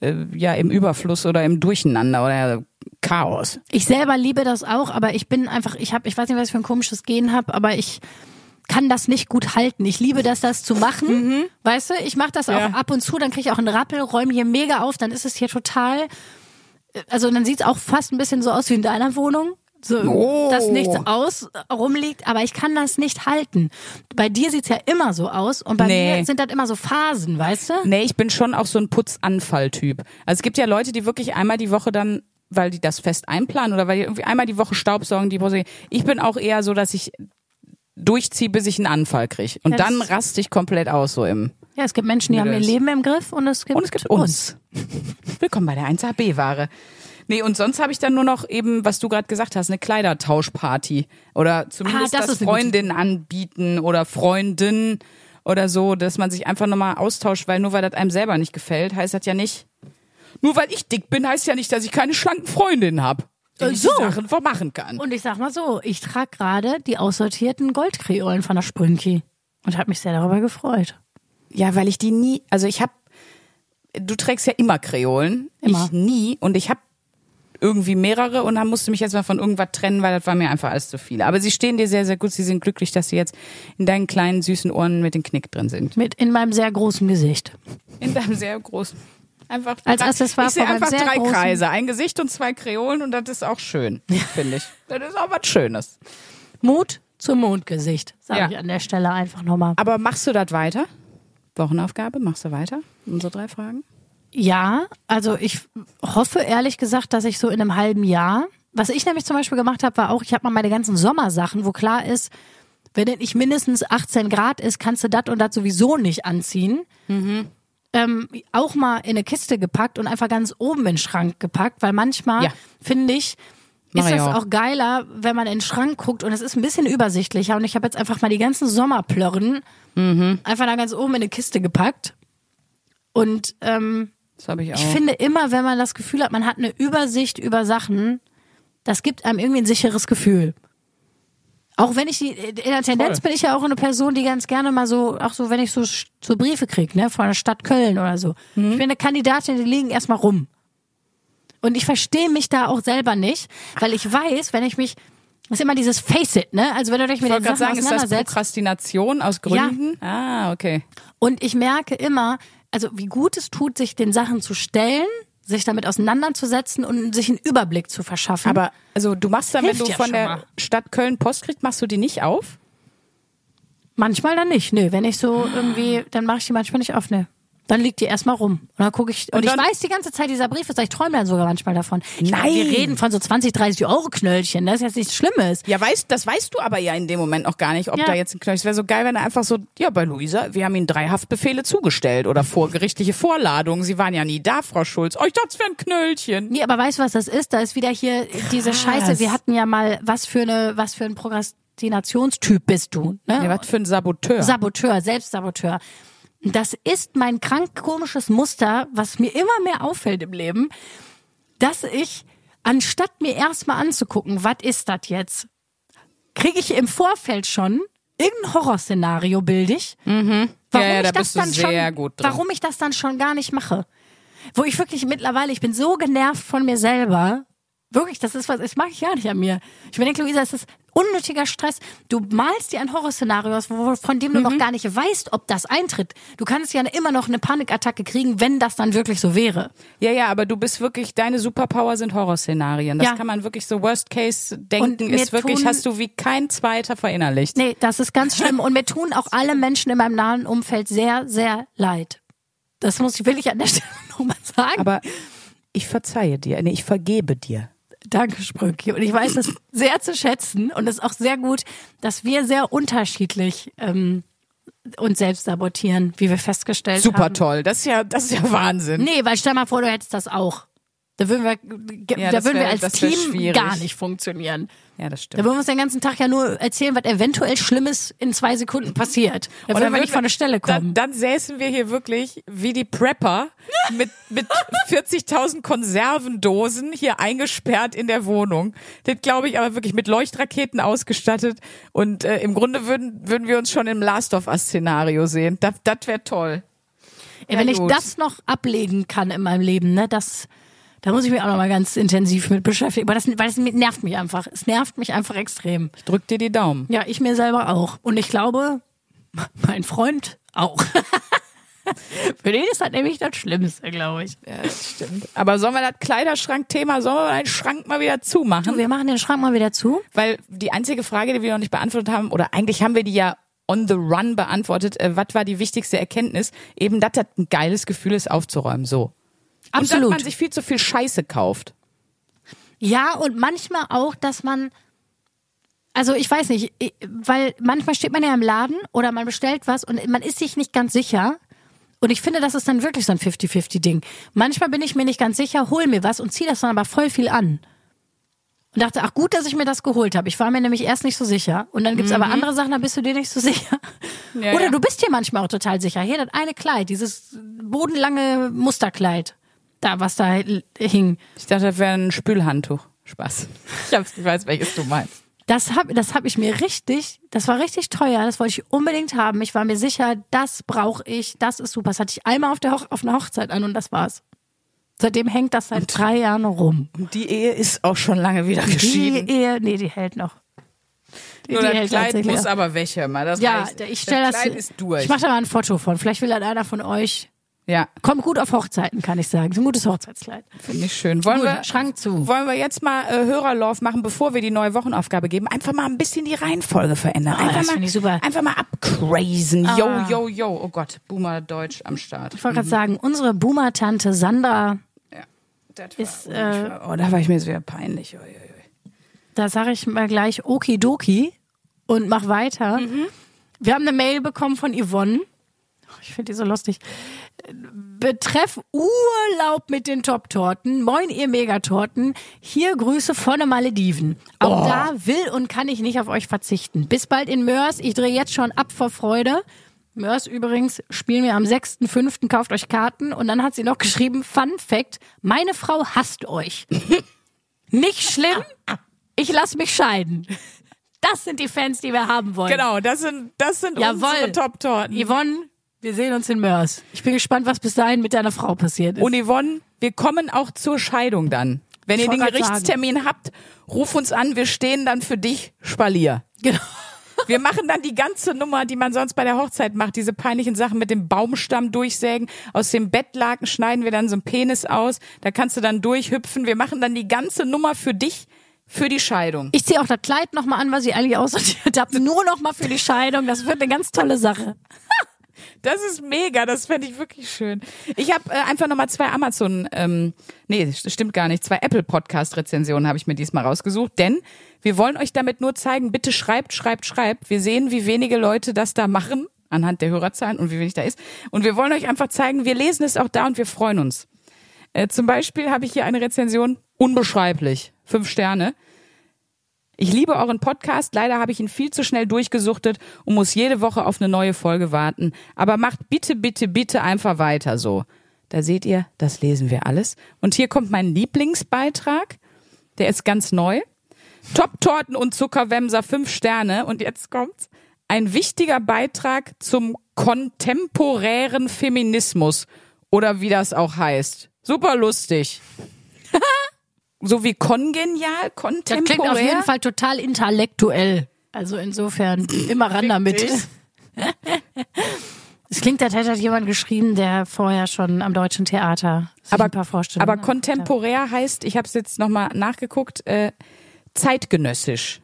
äh, ja im Überfluss oder im Durcheinander oder Chaos. Ich selber liebe das auch, aber ich bin einfach, ich habe, ich weiß nicht, was ich für ein komisches Gen habe, aber ich kann das nicht gut halten. Ich liebe das, das zu machen. Mhm. Weißt du, ich mache das ja. auch ab und zu, dann kriege ich auch einen Rappel, räume hier mega auf, dann ist es hier total. Äh, also dann sieht's auch fast ein bisschen so aus wie in deiner Wohnung so, oh. dass nichts aus rumliegt, aber ich kann das nicht halten. Bei dir sieht's ja immer so aus und bei nee. mir sind das immer so Phasen, weißt du? Nee, ich bin schon auch so ein Putzanfalltyp. Also es gibt ja Leute, die wirklich einmal die Woche dann weil die das fest einplanen oder weil die irgendwie einmal die Woche Staubsaugen, die Woche. Ich bin auch eher so, dass ich durchziehe, bis ich einen Anfall kriege. Und ja, dann raste ich komplett aus so im. Ja, es gibt Menschen, die haben ihr Leben im Griff und es gibt, und es gibt uns. uns. Willkommen bei der 1AB-Ware. Nee, und sonst habe ich dann nur noch eben, was du gerade gesagt hast, eine Kleidertauschparty. Oder zumindest ah, das, das Freundinnen anbieten oder Freundinnen oder so, dass man sich einfach nochmal austauscht, weil nur weil das einem selber nicht gefällt, heißt das ja nicht. Nur weil ich dick bin, heißt ja nicht, dass ich keine schlanken Freundinnen habe. Die so. Sachen vermachen kann. Und ich sag mal so, ich trage gerade die aussortierten Goldkreolen von der Sprünki und habe mich sehr darüber gefreut. Ja, weil ich die nie, also ich habe du trägst ja immer Kreolen, immer. ich nie und ich habe irgendwie mehrere und dann musste mich jetzt mal von irgendwas trennen, weil das war mir einfach alles zu viel. Aber sie stehen dir sehr, sehr gut. Sie sind glücklich, dass sie jetzt in deinen kleinen süßen Ohren mit dem Knick drin sind. Mit in meinem sehr großen Gesicht. In deinem sehr großen. Einfach als Accessoire ich sehe einfach drei großen... Kreise, ein Gesicht und zwei Kreolen und das ist auch schön, finde ich. Das ist auch was Schönes. Mut zum Mondgesicht, sage ja. ich an der Stelle einfach nochmal. Aber machst du das weiter? Wochenaufgabe, machst du weiter? Unsere drei Fragen? Ja, also ich hoffe ehrlich gesagt, dass ich so in einem halben Jahr, was ich nämlich zum Beispiel gemacht habe, war auch, ich habe mal meine ganzen Sommersachen, wo klar ist, wenn es nicht mindestens 18 Grad ist, kannst du das und das sowieso nicht anziehen. Mhm. Ähm, auch mal in eine Kiste gepackt und einfach ganz oben in den Schrank gepackt, weil manchmal ja. finde ich, ist das auch. auch. geiler, wenn man in den Schrank guckt und es ist ein bisschen übersichtlicher. Und ich habe jetzt einfach mal die ganzen Sommerplörren mhm. einfach da ganz oben in eine Kiste gepackt. Und ähm, das habe ich auch. Ich finde immer, wenn man das Gefühl hat, man hat eine Übersicht über Sachen, das gibt einem irgendwie ein sicheres Gefühl. Auch wenn ich die, in der Tendenz Voll. bin ich ja auch eine Person, die ganz gerne mal so, auch so, wenn ich so, so Briefe kriege, ne, von der Stadt Köln oder so. Mhm. Ich bin eine Kandidatin, die liegen erstmal rum. Und ich verstehe mich da auch selber nicht, weil ich weiß, wenn ich mich das ist immer dieses Face it, ne? Also wenn du dich mit Ich den Sachen sagen, ist das auseinandersetzt. Prokrastination aus Gründen? Ah, okay. Und ich merke immer, also wie gut es tut, sich den Sachen zu stellen, sich damit auseinanderzusetzen und sich einen Überblick zu verschaffen. Aber also du machst dann, wenn du ja von der mal. Stadt Köln Post kriegst, machst du die nicht auf? manchmal dann nicht. Nö, wenn ich so irgendwie, dann mache ich die manchmal nicht auf. Ne. Dann liegt die erstmal rum. Und dann gucke ich, und, Und ich weiß die ganze Zeit, dieser Brief ist, ich träume dann sogar manchmal davon. Ich Nein. Meine, wir reden von so 20, 30 Euro Knöllchen. Das ist jetzt nichts Schlimmes. Ja, weißt, das weißt du aber ja in dem Moment noch gar nicht, ob Ja. da jetzt ein Knöchel. Es wäre so geil, wenn er einfach so, ja, bei Luisa, wir haben Ihnen drei Haftbefehle zugestellt oder vorgerichtliche Vorladungen. Sie waren ja nie da, Frau Schulz. Oh, ich dachte, es wäre ein Knöllchen. Nee, aber weißt du, was das ist? Da ist wieder hier diese Scheiße. Wir hatten ja mal, was für eine, was für ein Prokrastinationstyp bist du? Ne? Ja, was für ein Saboteur. Saboteur, Selbstsaboteur. Das ist mein krank komisches Muster, was mir immer mehr auffällt im Leben, dass ich, anstatt mir erstmal anzugucken, was ist das jetzt, kriege ich im Vorfeld schon irgendein Horrorszenario bilde ich, warum Mhm. Ja, ja, ich da das bist du dann sehr schon, warum ich das dann schon gar nicht mache. Wo ich wirklich mittlerweile, ich bin so genervt von mir selber. Wirklich, das ist was, das mache ich gar nicht an mir. Ich denke, Luisa, es ist unnötiger Stress. Du malst dir ein Horrorszenario aus, von dem du Mhm. noch gar nicht weißt, ob das eintritt. Du kannst ja immer noch eine Panikattacke kriegen, wenn das dann wirklich so wäre. Ja, ja, aber du bist wirklich, deine Superpower sind Horrorszenarien. Das Ja. kann man wirklich so Worst Case denken, ist wirklich, hast du wie kein zweiter verinnerlicht. Nee, das ist ganz schlimm. Und mir tun auch alle Menschen in meinem nahen Umfeld sehr, sehr leid. Das muss ich, will ich an der Stelle nochmal sagen. Aber ich verzeihe dir, nee, ich vergebe dir. Danke, Spröcki. Und ich weiß das sehr zu schätzen und es ist auch sehr gut, dass wir sehr unterschiedlich ähm, uns selbst sabotieren, wie wir festgestellt Super haben. toll. Das ist ja, das ist ja Wahnsinn. Nee, weil stell mal vor, du hättest das auch. Da würden wir, Ja, da würden wir wär- als das wär Team schwierig. gar nicht funktionieren. Ja, das Da stimmt. würden wir uns den ganzen Tag ja nur erzählen, was eventuell Schlimmes in zwei Sekunden passiert. Da würden wir nicht von der Stelle kommen. Dann, dann säßen wir hier wirklich wie die Prepper mit, mit 40.000 Konservendosen hier eingesperrt in der Wohnung. Das glaube ich aber wirklich mit Leuchtraketen ausgestattet. Und äh, im Grunde würden, würden wir uns schon im Last of Us Szenario sehen. Das, das wäre toll. Ey, wenn Ja, ich das noch ablegen kann in meinem Leben, ne, das, da muss ich mich auch noch mal ganz intensiv mit beschäftigen. Aber das, weil das nervt mich einfach. Es nervt mich einfach extrem. Ich drück dir die Daumen. Ja, ich mir selber auch. Und ich glaube, mein Freund auch. Für den ist das nämlich das Schlimmste, glaube ich. Ja, das stimmt. Aber sollen wir das Kleiderschrank-Thema, sollen wir den Schrank mal wieder zumachen? Wir machen den Schrank mal wieder zu. Weil die einzige Frage, die wir noch nicht beantwortet haben, oder eigentlich haben wir die ja on the run beantwortet, äh, was war die wichtigste Erkenntnis? Eben, dass das ein geiles Gefühl ist, aufzuräumen, so. Und dass Absolut. man sich viel zu viel Scheiße kauft. Ja, und manchmal auch, dass man, also ich weiß nicht, ich- weil manchmal steht man ja im Laden oder man bestellt was und man ist sich nicht ganz sicher. Und ich finde, das ist dann wirklich so ein 50-50-Ding. Manchmal bin ich mir nicht ganz sicher, hol mir was und ziehe das dann aber voll viel an. Und dachte, ach gut, dass ich mir das geholt habe. Ich war mir nämlich erst nicht so sicher. Und dann gibt's aber andere Sachen, da bist du dir nicht so sicher. Ja, Oder ja. du bist dir manchmal auch total sicher. Hier, das eine Kleid, dieses bodenlange Musterkleid. Da, was da hing. Ich dachte, das wäre ein Spülhandtuch. Spaß. Ich, hab's, ich weiß, welches du meinst. Das hab, das hab ich mir richtig, das war richtig teuer, das wollte ich unbedingt haben. Ich war mir sicher, das brauche ich, das ist super. Das hatte ich einmal auf, der Hoch auf einer Hochzeit an und das war's. Seitdem hängt das seit drei Jahren rum. Und die Ehe ist auch schon lange wieder Die geschieden. Ehe, nee, die hält noch. Die, Nur die das hält Kleid muss aber weg, mal. Das Ja, reicht. ich stelle das. Kleid ist durch. Ich mache da mal ein Foto von. Vielleicht will dann einer von euch. Ja, Kommt gut auf Hochzeiten, kann ich sagen. Ist ein gutes Hochzeitskleid. finde ich schön. Wollen Gut, wir, Schrank zu. Wollen wir jetzt mal äh, Hörerlauf machen, bevor wir die neue Wochenaufgabe geben? Einfach mal ein bisschen die Reihenfolge verändern. Ah, Einfach, mal, super. einfach mal abcrazen. Yo, Ah. yo, yo. Oh Gott, Boomer Deutsch am Start. Ich wollte gerade sagen, unsere Boomer-Tante Sandra, Ja. Das Ist, war, oh, da war ich mir wieder peinlich. Ui, ui, da sage ich mal gleich Okidoki und mach weiter. Wir haben eine Mail bekommen von Yvonne. Oh, Ich finde die so lustig. Betreff Urlaub mit den Top-Torten. Moin, ihr Megatorten. Hier Grüße von den Malediven. Auch da will und kann ich nicht auf euch verzichten. Bis bald in Mörs. Ich drehe jetzt schon ab vor Freude. Mörs übrigens spielen wir am 6.5. Kauft euch Karten. Und dann hat sie noch geschrieben, Fun Fact, meine Frau hasst euch. Nicht schlimm. Ich lass mich scheiden. Das sind die Fans, die wir haben wollen. Genau, das sind, das sind Jawohl. unsere Top-Torten. Yvonne, Wir sehen uns in Mörs. Ich bin gespannt, was bis dahin mit deiner Frau passiert ist. Und Yvonne, wir kommen auch zur Scheidung dann. Wenn Ich ihr den Gerichtstermin habt, ruf uns an, wir stehen dann für dich Spalier. genau. Wir machen dann die ganze Nummer, die man sonst bei der Hochzeit macht, diese peinlichen Sachen mit dem Baumstamm durchsägen. Aus dem Bettlaken schneiden wir dann so einen Penis aus. Da kannst du dann durchhüpfen. Wir machen dann die ganze Nummer für dich, für die Scheidung. Ich ziehe auch das Kleid nochmal an, was ich eigentlich aussortiert habe. Nur nochmal für die Scheidung. Das wird eine ganz tolle Sache. Das ist mega, das fände ich wirklich schön. Ich habe äh, einfach nochmal zwei Amazon, ähm, nee, stimmt gar nicht, zwei Apple Podcast Rezensionen habe ich mir diesmal rausgesucht, denn wir wollen euch damit nur zeigen, bitte schreibt, schreibt, schreibt. Wir sehen, wie wenige Leute das da machen anhand der Hörerzahlen und wie wenig da ist. Und wir wollen euch einfach zeigen, wir lesen es auch da und wir freuen uns. Äh, zum Beispiel habe ich hier eine Rezension, unbeschreiblich, fünf Sterne. Ich liebe euren Podcast. Leider habe ich ihn viel zu schnell durchgesuchtet und muss jede Woche auf eine neue Folge warten. Aber macht bitte, bitte, bitte einfach weiter so. Da seht ihr, das lesen wir alles. Und hier kommt mein Lieblingsbeitrag. Der ist ganz neu. Top-Torten und Zuckerwemser, fünf Sterne. Und jetzt kommt's. Ein wichtiger Beitrag zum kontemporären Feminismus. Oder wie das auch heißt. Super lustig. so wie kongenial, Das kontemporär. klingt auf jeden Fall total intellektuell. Also insofern immer ran damit. Es klingt, als hätte jemand geschrieben, der vorher schon am Deutschen Theater aber, ein paar Vorstellungen aber kontemporär heißt, ich habe es jetzt nochmal nachgeguckt, äh, zeitgenössisch.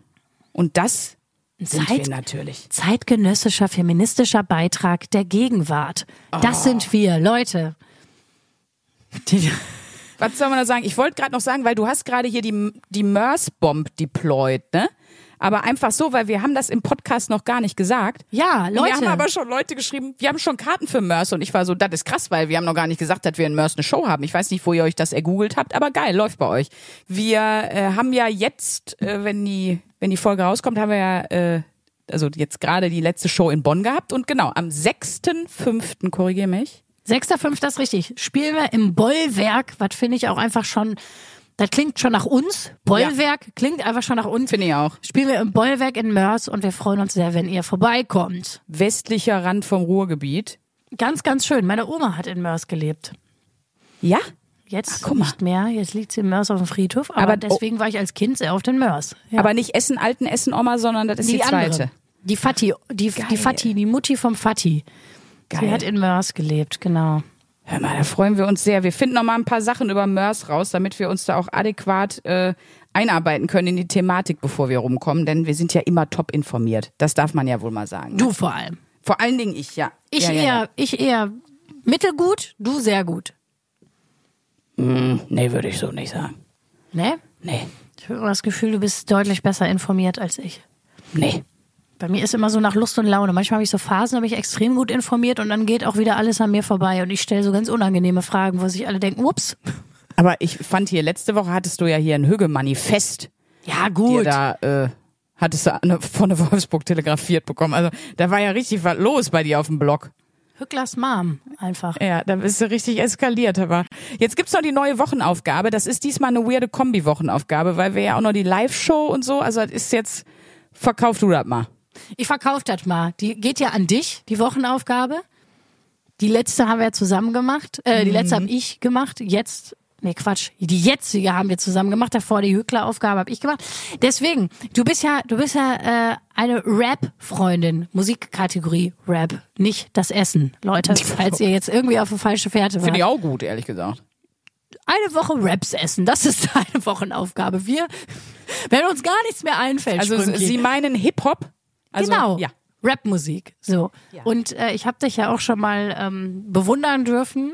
Und das sind Zeit- wir natürlich. Zeitgenössischer feministischer Beitrag der Gegenwart. Das sind wir, Leute. Die, Was soll man da sagen? Ich wollte gerade noch sagen, weil du hast gerade hier die, die MERS-Bomb deployed, ne? Aber einfach so, weil wir haben das im Podcast noch gar nicht gesagt. ja, Und Leute. Wir haben aber schon Leute geschrieben, wir haben schon Karten für MERS und ich war so, das ist krass, weil wir haben noch gar nicht gesagt, dass wir in MERS eine Show haben. Ich weiß nicht, wo ihr euch das ergoogelt habt, aber geil, läuft bei euch. Wir äh, haben ja jetzt, äh, wenn die wenn die Folge rauskommt, haben wir ja äh, also jetzt gerade die letzte Show in Bonn gehabt und genau, am 6.5., korrigier mich. Sechster, fünfter ist richtig. Spielen wir im Bollwerk, was finde ich auch einfach schon, das klingt schon nach uns. Bollwerk klingt einfach schon nach uns. Finde ich auch. Spielen wir im Bollwerk in Mörs und wir freuen uns sehr, wenn ihr vorbeikommt. Westlicher Rand vom Ruhrgebiet. Ganz, ganz schön. Meine Oma hat in Mörs gelebt. Ja? Jetzt mal. nicht mehr. Jetzt liegt sie in Mörs auf dem Friedhof. Aber, Aber- deswegen war ich als Kind sehr oft in Mörs. Ja. Aber nicht Essen, alten Essen, Oma, sondern das ist die, zweite. andere. Die Fati, die, die Fati, die Mutti vom Fati. Sie Geil. hat in Mörs gelebt, genau. Hör mal, da freuen wir uns sehr. Wir finden noch mal ein paar Sachen über MERS raus, damit wir uns da auch adäquat äh, einarbeiten können in die Thematik, bevor wir rumkommen. Denn wir sind ja immer top informiert. Das darf man ja wohl mal sagen. Du vor allem. Vor allen Dingen ich, ja. Ich ja, eher, Ja. ich eher mittelgut, du sehr gut. Nee, würde ich so nicht sagen. Ne? Nee, Ich habe immer das Gefühl, du bist deutlich besser informiert als ich. nee. Bei mir ist immer so nach Lust und Laune. Manchmal habe ich so Phasen, da bin ich extrem gut informiert und dann geht auch wieder alles an mir vorbei und ich stelle so ganz unangenehme Fragen, wo sich alle denken, ups. Aber ich fand hier, letzte Woche hattest du ja hier ein Hügge-Manifest. Ja, Dir gut. da, äh, hattest du eine, von der Wolfsburg telegrafiert bekommen. Also da war ja richtig was los bei dir auf dem Blog. Hücklers Mom einfach. Ja, da bist du richtig eskaliert, aber jetzt gibt's noch die neue Wochenaufgabe. Das ist diesmal eine weirde Kombi-Wochenaufgabe, weil wir ja auch noch die Live-Show und so, also das ist jetzt, verkauf du das mal. Ich verkaufe das mal. Die geht ja an dich, die Wochenaufgabe. Die letzte haben wir ja zusammen gemacht. Äh, die letzte habe ich gemacht. Jetzt, nee, Quatsch. Die jetzige haben wir zusammen gemacht. Davor die Hückler-Aufgabe habe ich gemacht. Deswegen, du bist ja, du bist ja äh, eine Rap-Freundin. Musikkategorie Rap, nicht das Essen, Leute. Falls ihr jetzt irgendwie auf eine falsche Fährte wart. Finde ich auch gut, ehrlich gesagt. Eine Woche Raps essen, das ist deine Wochenaufgabe. Wir, wenn uns gar nichts mehr einfällt, Also Sprünki. Sie meinen Hip-Hop? Also, genau. Ja. Rapmusik. So. Ja. Und äh, ich habe dich ja auch schon mal ähm, bewundern dürfen,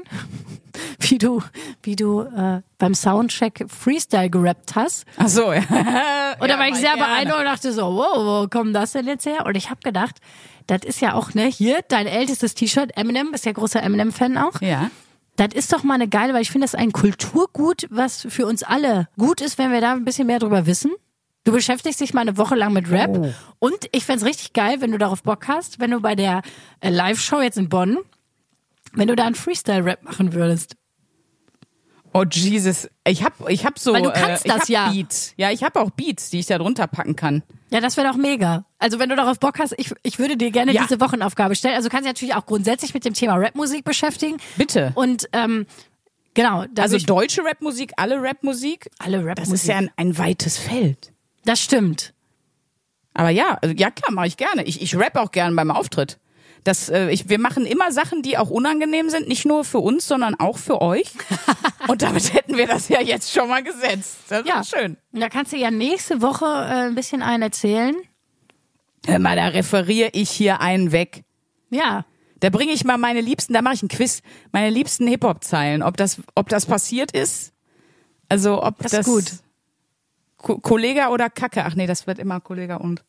wie du, wie du äh, beim Soundcheck Freestyle gerappt hast. Ach so, ja. Und da war ich mal sehr gerne. beeindruckt und dachte so, wow, wo kommt das denn jetzt her? Und ich habe gedacht, das ist ja auch, ne, hier, dein ältestes T-Shirt, Eminem, bist ja großer Eminem-Fan auch. Ja. Das ist doch mal eine geile, weil ich finde, das ist ein Kulturgut, was für uns alle gut ist, wenn wir da ein bisschen mehr drüber wissen. Du beschäftigst dich mal eine Woche lang mit Rap. Oh. Und ich fänd's richtig geil, wenn du darauf Bock hast, wenn du bei der äh, Live-Show jetzt in Bonn, wenn du da einen Freestyle-Rap machen würdest. Oh Jesus, ich hab, ich hab so, Weil du kannst äh, das ja. Beats. Ja, ich habe auch Beats, die ich da drunter packen kann. Ja, das wäre doch mega. Also wenn du darauf Bock hast, ich, ich würde dir gerne Ja. diese Wochenaufgabe stellen. Also du kannst dich natürlich auch grundsätzlich mit dem Thema Rapmusik beschäftigen. Bitte. Und ähm, genau, Also deutsche Rapmusik, alle Rapmusik. alle Das Rapmusik. ist ja ein, ein weites Feld. Das stimmt. Aber ja, also, ja klar, mache ich gerne. Ich, ich rap auch gerne beim Auftritt. Das, äh, ich, wir machen immer Sachen, die auch unangenehm sind, nicht nur für uns, sondern auch für euch. Und damit hätten wir das ja jetzt schon mal gesetzt. Das Ja, ist schön. Und da kannst du ja nächste Woche äh, ein bisschen einen erzählen. Hör mal, da referiere ich hier einen weg. Ja. Da bringe ich mal meine liebsten, da mache ich einen Quiz, meine liebsten Hip-Hop-Zeilen, ob das, ob das passiert ist. Also ob Das das, ist gut. Ko Kollege oder Kacke. Ach nee, das wird immer Kollege und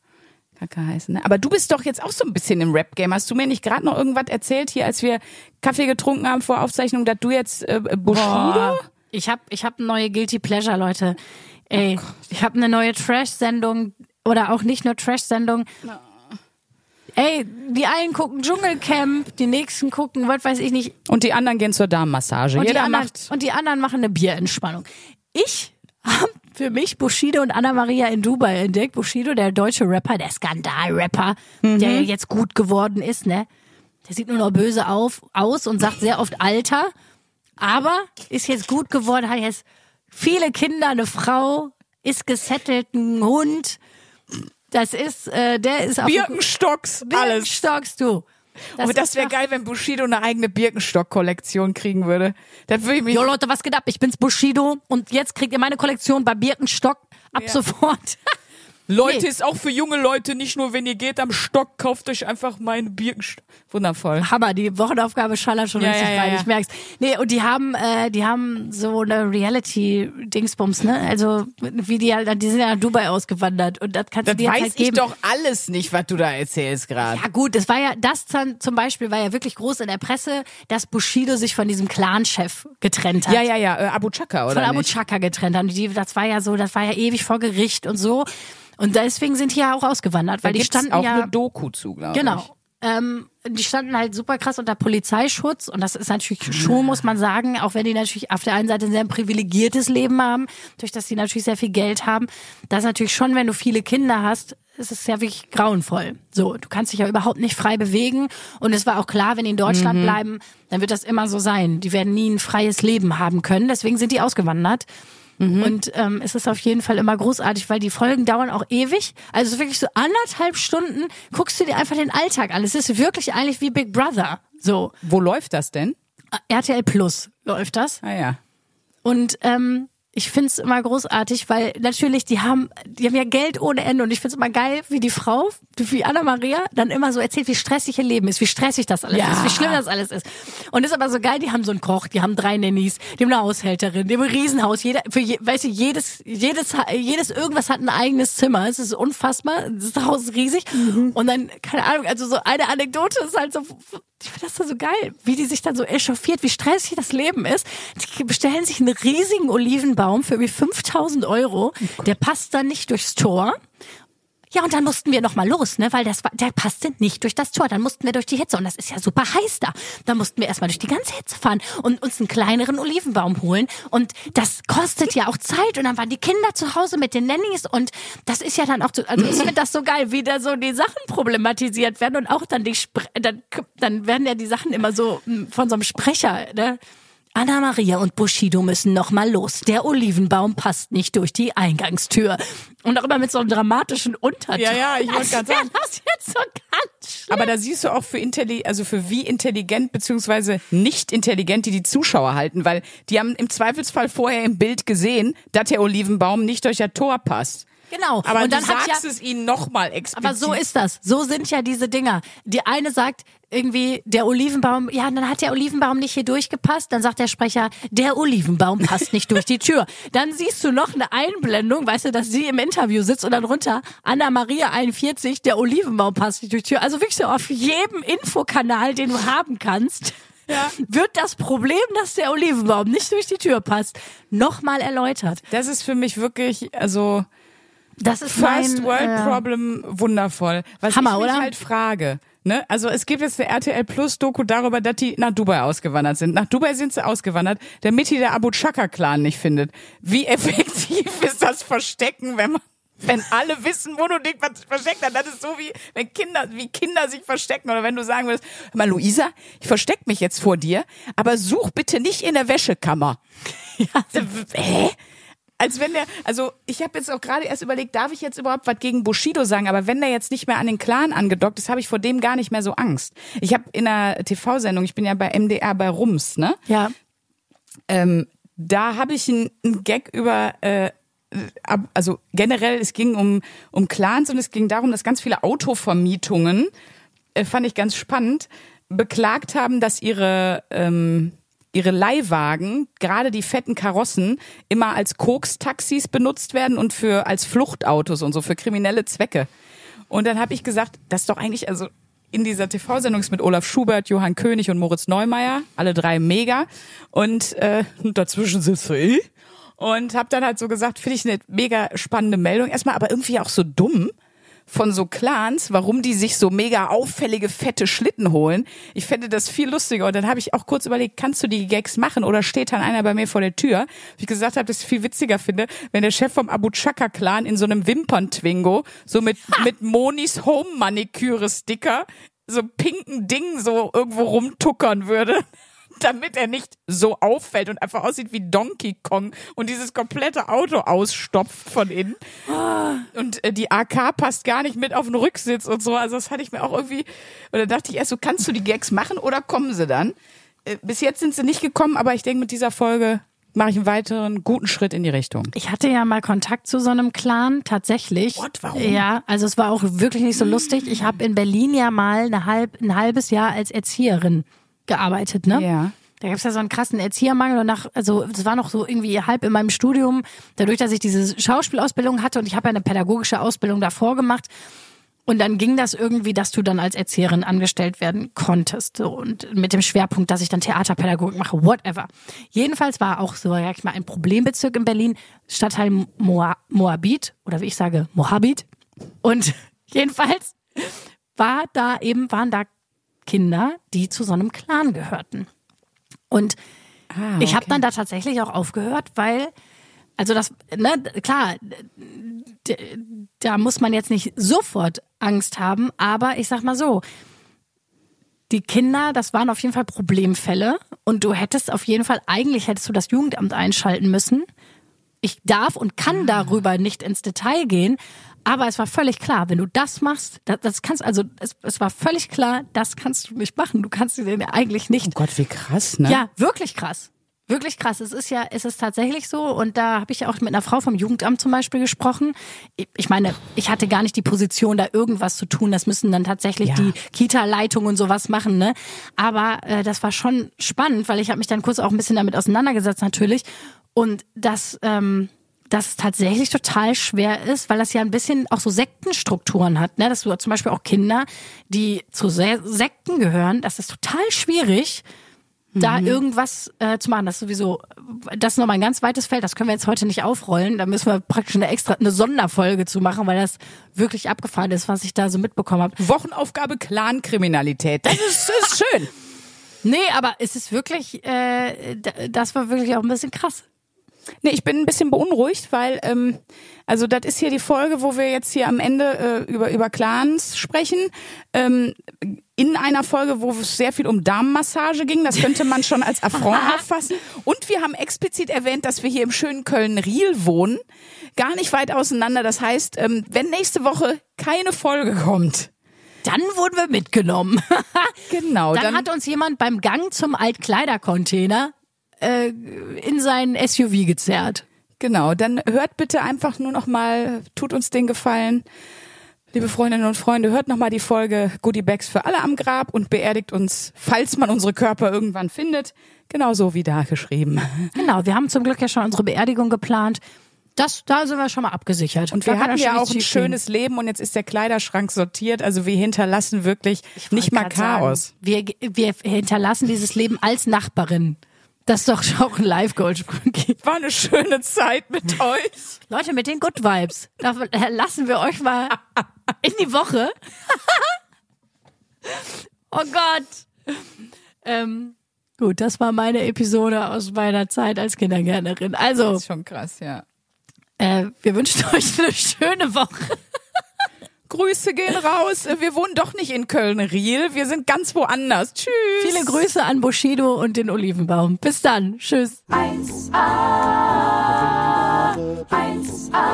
Kacke heißen. Ne? Aber du bist doch jetzt auch so ein bisschen im Rap-Game. Hast du mir nicht gerade noch irgendwas erzählt hier, als wir Kaffee getrunken haben vor Aufzeichnung, dass du jetzt äh, Bushido? Boah. Ich habe ich hab eine neue Guilty Pleasure, Leute. Ey, ich habe eine neue Trash-Sendung oder auch nicht nur Trash-Sendung. Ey, die einen gucken Dschungelcamp, die nächsten gucken, was weiß ich nicht. Und die anderen gehen zur Damenmassage. Und, die Jeder anderen, macht. und die anderen machen eine Bierentspannung. Ich habe für mich Bushido und Anna-Maria in Dubai entdeckt. Bushido, der deutsche Rapper, der Skandal-Rapper, der ja jetzt gut geworden ist, ne? Der sieht nur noch böse auf, aus und sagt sehr oft Alter, aber ist jetzt gut geworden, hat jetzt viele Kinder, eine Frau, ist gesettelt, ein Hund. Das ist, äh, der ist auf Birkenstocks, alles. Birkenstocks, du. Aber das ist wäre doch- geil, wenn Bushido eine eigene Birkenstock-Kollektion kriegen würde. Da würde ich mich Jo Leute, was geht ab? Ich bin's Bushido und jetzt kriegt ihr meine Kollektion bei Birkenstock ab sofort. Leute, Nee. ist auch für junge Leute, nicht nur wenn ihr geht am Stock, kauft euch einfach meinen Birkenstock. Wundervoll. Hammer, die Wochenaufgabe schallert schon Ja, richtig ja, rein, ja. ich merk's. Nee, und die haben, äh, die haben so eine Reality-Dingsbums, ne? Also, wie die halt, die sind ja nach Dubai ausgewandert und das kannst Das du dir weiß halt ich geben. doch alles nicht, was du da erzählst gerade. Ja gut, das war ja, das zum Beispiel war ja wirklich groß in der Presse, dass Bushido sich von diesem Clan-Chef getrennt hat. Ja, ja, ja, äh, Abu Chaka, oder von Abu? Chaka getrennt haben. Die, das war ja so, das war ja ewig vor Gericht und so. Und deswegen sind die ja auch ausgewandert, weil da die standen auch ja. eine Doku zu, glaube ich. Genau. Ähm, die standen halt super krass unter Polizeischutz und das ist natürlich schon, muss man sagen, auch wenn die natürlich auf der einen Seite ein sehr privilegiertes Leben haben, durch das sie natürlich sehr viel Geld haben, das ist natürlich schon, wenn du viele Kinder hast, ist es ja wirklich grauenvoll. So, du kannst dich ja überhaupt nicht frei bewegen und es war auch klar, wenn die in Deutschland bleiben, dann wird das immer so sein. Die werden nie ein freies Leben haben können, deswegen sind die ausgewandert. Und ähm, es ist auf jeden Fall immer großartig, weil die Folgen dauern auch ewig. Also wirklich so anderthalb Stunden guckst du dir einfach den Alltag an. Es ist wirklich eigentlich wie Big Brother. So, Wo läuft das denn? RTL Plus läuft das. Ah ja. Und ähm, ich find's immer großartig, weil natürlich, die haben, die haben ja Geld ohne Ende und ich find's immer geil, wie die Frau, wie Anna-Maria, dann immer so erzählt, wie stressig ihr Leben ist, wie stressig das alles Ja. ist, wie schlimm das alles ist. Und ist aber so geil, die haben so einen Koch, die haben drei Nannies, die haben eine Haushälterin, die haben ein Riesenhaus, jeder, für je, weißt du, jedes, jedes, jedes irgendwas hat ein eigenes Zimmer, es ist unfassbar, das Haus ist riesig und dann, keine Ahnung, also so eine Anekdote ist halt so, ich finde das so geil, wie die sich dann so echauffiert, wie stressig das Leben ist. Die bestellen sich einen riesigen Olivenbaum für irgendwie 5000 Euro. Der passt dann nicht durchs Tor. Ja, und dann mussten wir noch mal los, ne, weil das war, der passte nicht durch das Tor. Dann mussten wir durch die Hitze und das ist ja super heiß da. Dann mussten wir erstmal durch die ganze Hitze fahren und uns einen kleineren Olivenbaum holen und das kostet ja auch Zeit und dann waren die Kinder zu Hause mit den Nannies und das ist ja dann auch so, also ich finde das so geil, wie da so die Sachen problematisiert werden und auch dann die Spre dann dann werden ja die Sachen immer so mm, von so einem Sprecher, ne? Anna Maria und Bushido müssen noch mal los. Der Olivenbaum passt nicht durch die Eingangstür. Und auch immer mit so einem dramatischen Unterton. Ja, ja, ich wollte wär sagen. Das jetzt so ganz schlimm. Aber da siehst du auch für intelli also für wie intelligent beziehungsweise nicht intelligent die die Zuschauer halten, weil die haben im Zweifelsfall vorher im Bild gesehen, dass der Olivenbaum nicht durch das Tor passt. Genau. Aber und dann du hat sagst ja, es ihnen nochmal explizit. aber so ist das. So sind ja diese Dinger. Die eine sagt irgendwie, der Olivenbaum, ja, dann hat der Olivenbaum nicht hier durchgepasst. Dann sagt der Sprecher, der Olivenbaum passt nicht durch die Tür. Dann siehst du noch eine Einblendung, weißt du, dass sie im Interview sitzt und dann runter, Anna Maria 41, der Olivenbaum passt nicht durch die Tür. Also wirklich so auf jedem Infokanal, den du haben kannst. Ja. Wird das Problem, dass der Olivenbaum nicht durch die Tür passt, nochmal erläutert. Das ist für mich wirklich, also Das ist First mein, World äh, Problem wundervoll. Was Hammer, ich mich oder? halt frage. Ne? Also es gibt jetzt eine RTL Plus Doku darüber, dass die nach Dubai ausgewandert sind. Nach Dubai sind sie ausgewandert, damit die der Abu Chaka Clan nicht findet. Wie effektiv ist das Verstecken, wenn man wenn alle wissen, wo du dich versteckt hast, das ist so wie wenn Kinder, wie Kinder sich verstecken oder wenn du sagen würdest, hör mal Luisa, ich versteck mich jetzt vor dir, aber such bitte nicht in der Wäschekammer. Ja, hä? Als wenn der, also ich habe jetzt auch gerade erst überlegt, darf ich jetzt überhaupt was gegen Bushido sagen? Aber wenn der jetzt nicht mehr an den Clan angedockt ist, habe ich vor dem gar nicht mehr so Angst. Ich habe in einer TV-Sendung, ich bin ja bei MDR bei Rums, ne? Ja. Ähm, da habe ich einen Gag über, äh, also generell, es ging um, um Clans und es ging darum, dass ganz viele Autovermietungen, äh, fand ich ganz spannend, beklagt haben, dass ihre, ähm, ihre Leihwagen, gerade die fetten Karossen, immer als Koks-Taxis benutzt werden und für als Fluchtautos und so für kriminelle Zwecke. Und dann habe ich gesagt, das ist doch eigentlich, also in dieser TV-Sendung ist mit Olaf Schubert, Johann König und Moritz Neumeier, alle drei mega. Und äh, dazwischen sitzt ich. Und habe dann halt so gesagt, finde ich eine mega spannende Meldung. Erstmal aber irgendwie auch so dumm von so Clans, warum die sich so mega auffällige, fette Schlitten holen. Ich fände das viel lustiger. Und dann habe ich auch kurz überlegt, kannst du die Gags machen oder steht dann einer bei mir vor der Tür? Wie ich gesagt habe, dass ich viel witziger finde, wenn der Chef vom Abu Chaka Clan in so einem Wimpern-Twingo, so mit, mit Monis Home-Maniküre-Sticker, so pinken Ding so irgendwo rumtuckern würde. Damit er nicht so auffällt und einfach aussieht wie Donkey Kong und dieses komplette Auto ausstopft von innen. Und äh, die AK passt gar nicht mit auf den Rücksitz und so. Also das hatte ich mir auch irgendwie, oder dachte ich erst so, kannst du die Gags machen oder kommen sie dann? Äh, bis jetzt sind sie nicht gekommen, aber ich denke, mit dieser Folge mache ich einen weiteren guten Schritt in die Richtung. Ich hatte ja mal Kontakt zu so einem Clan, tatsächlich. What? Warum? Ja, also es war auch wirklich nicht so lustig. Ich habe in Berlin ja mal eine halb, ein halbes Jahr als Erzieherin gearbeitet, ne? Ja. Da gab's ja so einen krassen Erziehermangel und nach, also es war noch so irgendwie halb in meinem Studium, dadurch, dass ich diese Schauspielausbildung hatte und ich habe ja eine pädagogische Ausbildung davor gemacht. Und dann ging das irgendwie, dass du dann als Erzieherin angestellt werden konntest. So, und mit dem Schwerpunkt, dass ich dann Theaterpädagogik mache, whatever. Jedenfalls war auch so, sag ich mal, ein Problembezirk in Berlin, Stadtteil Moa Moabit, oder wie ich sage, Moabit. Und jedenfalls war da eben, waren da Kinder, die zu so einem Clan gehörten. Und Ah, ich habe okay. dann da tatsächlich auch aufgehört, weil, also das, ne, klar, da muss man jetzt nicht sofort Angst haben, aber ich sag mal so, die Kinder, das waren auf jeden Fall Problemfälle und du hättest auf jeden Fall, eigentlich hättest du das Jugendamt einschalten müssen. Ich darf und kann darüber nicht ins Detail gehen, aber es war völlig klar, wenn du das machst, das, das kannst, also es, es war völlig klar, das kannst du nicht machen. Du kannst dir eigentlich nicht Oh Gott, wie krass, ne? ja, wirklich krass. Wirklich krass. Es ist ja, es ist tatsächlich so. Und da habe ich ja auch mit einer Frau vom Jugendamt zum Beispiel gesprochen. Ich- Ich meine, ich hatte gar nicht die Position, da irgendwas zu tun. Das müssen dann tatsächlich Ja. die Kita-Leitungen und sowas machen. Ne? Aber äh, das war schon spannend, weil ich habe mich dann kurz auch ein bisschen damit auseinandergesetzt natürlich. Und das, ähm, dass es tatsächlich total schwer ist, weil das ja ein bisschen auch so Sektenstrukturen hat, ne? Dass du zum Beispiel auch Kinder, die zu Se Sekten gehören, das ist total schwierig, da irgendwas äh, zu machen. Das ist sowieso, das ist nochmal ein ganz weites Feld, das können wir jetzt heute nicht aufrollen. Da müssen wir praktisch eine extra, eine Sonderfolge zu machen, weil das wirklich abgefahren ist, was ich da so mitbekommen habe. Wochenaufgabe Clankriminalität. Das ist, das ist schön. Nee, aber es ist wirklich, äh, das war wirklich auch ein bisschen krass. Nee, ich bin ein bisschen beunruhigt, weil, ähm, also das ist hier die Folge, wo wir jetzt hier am Ende äh, über, über Clans sprechen. Ähm, in einer Folge, wo es sehr viel um Damenmassage ging, das könnte man schon als Affront auffassen. Und wir haben explizit erwähnt, dass wir hier im schönen Köln-Riel wohnen, gar nicht weit auseinander. Das heißt, ähm, wenn nächste Woche keine Folge kommt, Dann wurden wir mitgenommen. genau, Dann, dann, hat uns jemand beim Gang zum Altkleidercontainer äh, in sein SUV gezerrt. Genau, dann hört bitte einfach nur noch mal, tut uns den Gefallen, liebe Freundinnen und Freunde, hört noch mal die Folge Goodie Bags für alle am Grab und beerdigt uns, falls man unsere Körper irgendwann findet, genauso wie da geschrieben. Genau, wir haben zum Glück ja schon unsere Beerdigung geplant. Das, da sind wir schon mal abgesichert. Und Da wir hatten ja auch ein schönes Leben und jetzt ist der Kleiderschrank sortiert, also wir hinterlassen wirklich Ich nicht mal grad sagen, Chaos. Wir, wir hinterlassen dieses Leben als Nachbarin. Das ist doch auch ein Live-Goldsprung. War eine schöne Zeit mit euch. Leute, mit den Good Vibes. Da lassen wir euch mal in die Woche. oh Gott. Ähm, gut, das war meine Episode aus meiner Zeit als Kindergärtnerin. Also, Das ist schon krass, ja. äh, wir wünschen euch eine schöne Woche. Grüße gehen raus. Wir wohnen doch nicht in Köln-Riel. Wir sind ganz woanders. Tschüss. Viele Grüße an Bushido und den Olivenbaum. Bis dann. Tschüss. 1A, 1A,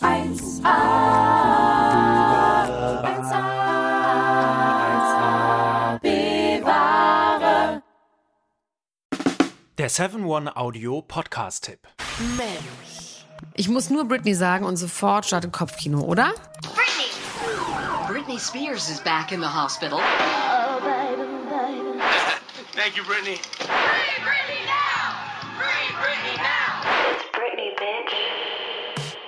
1A, 1A, bewahre. Der 7-One Audio Podcast-Tipp. Ich muss nur Britney sagen und sofort startet Kopfkino, oder? Britney! Britney Spears is back in the hospital. Thank you, Brittany. Free Britney now! Free Britney now! Britney, bitch.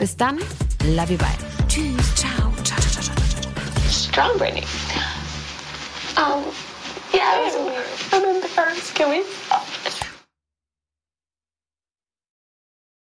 Bis dann, love you, bye. Tschüss, ciao, ciao, ciao, ciao, ciao, ciao. Strong Britney. Um, yeah, I was, I'm embarrassed. Can we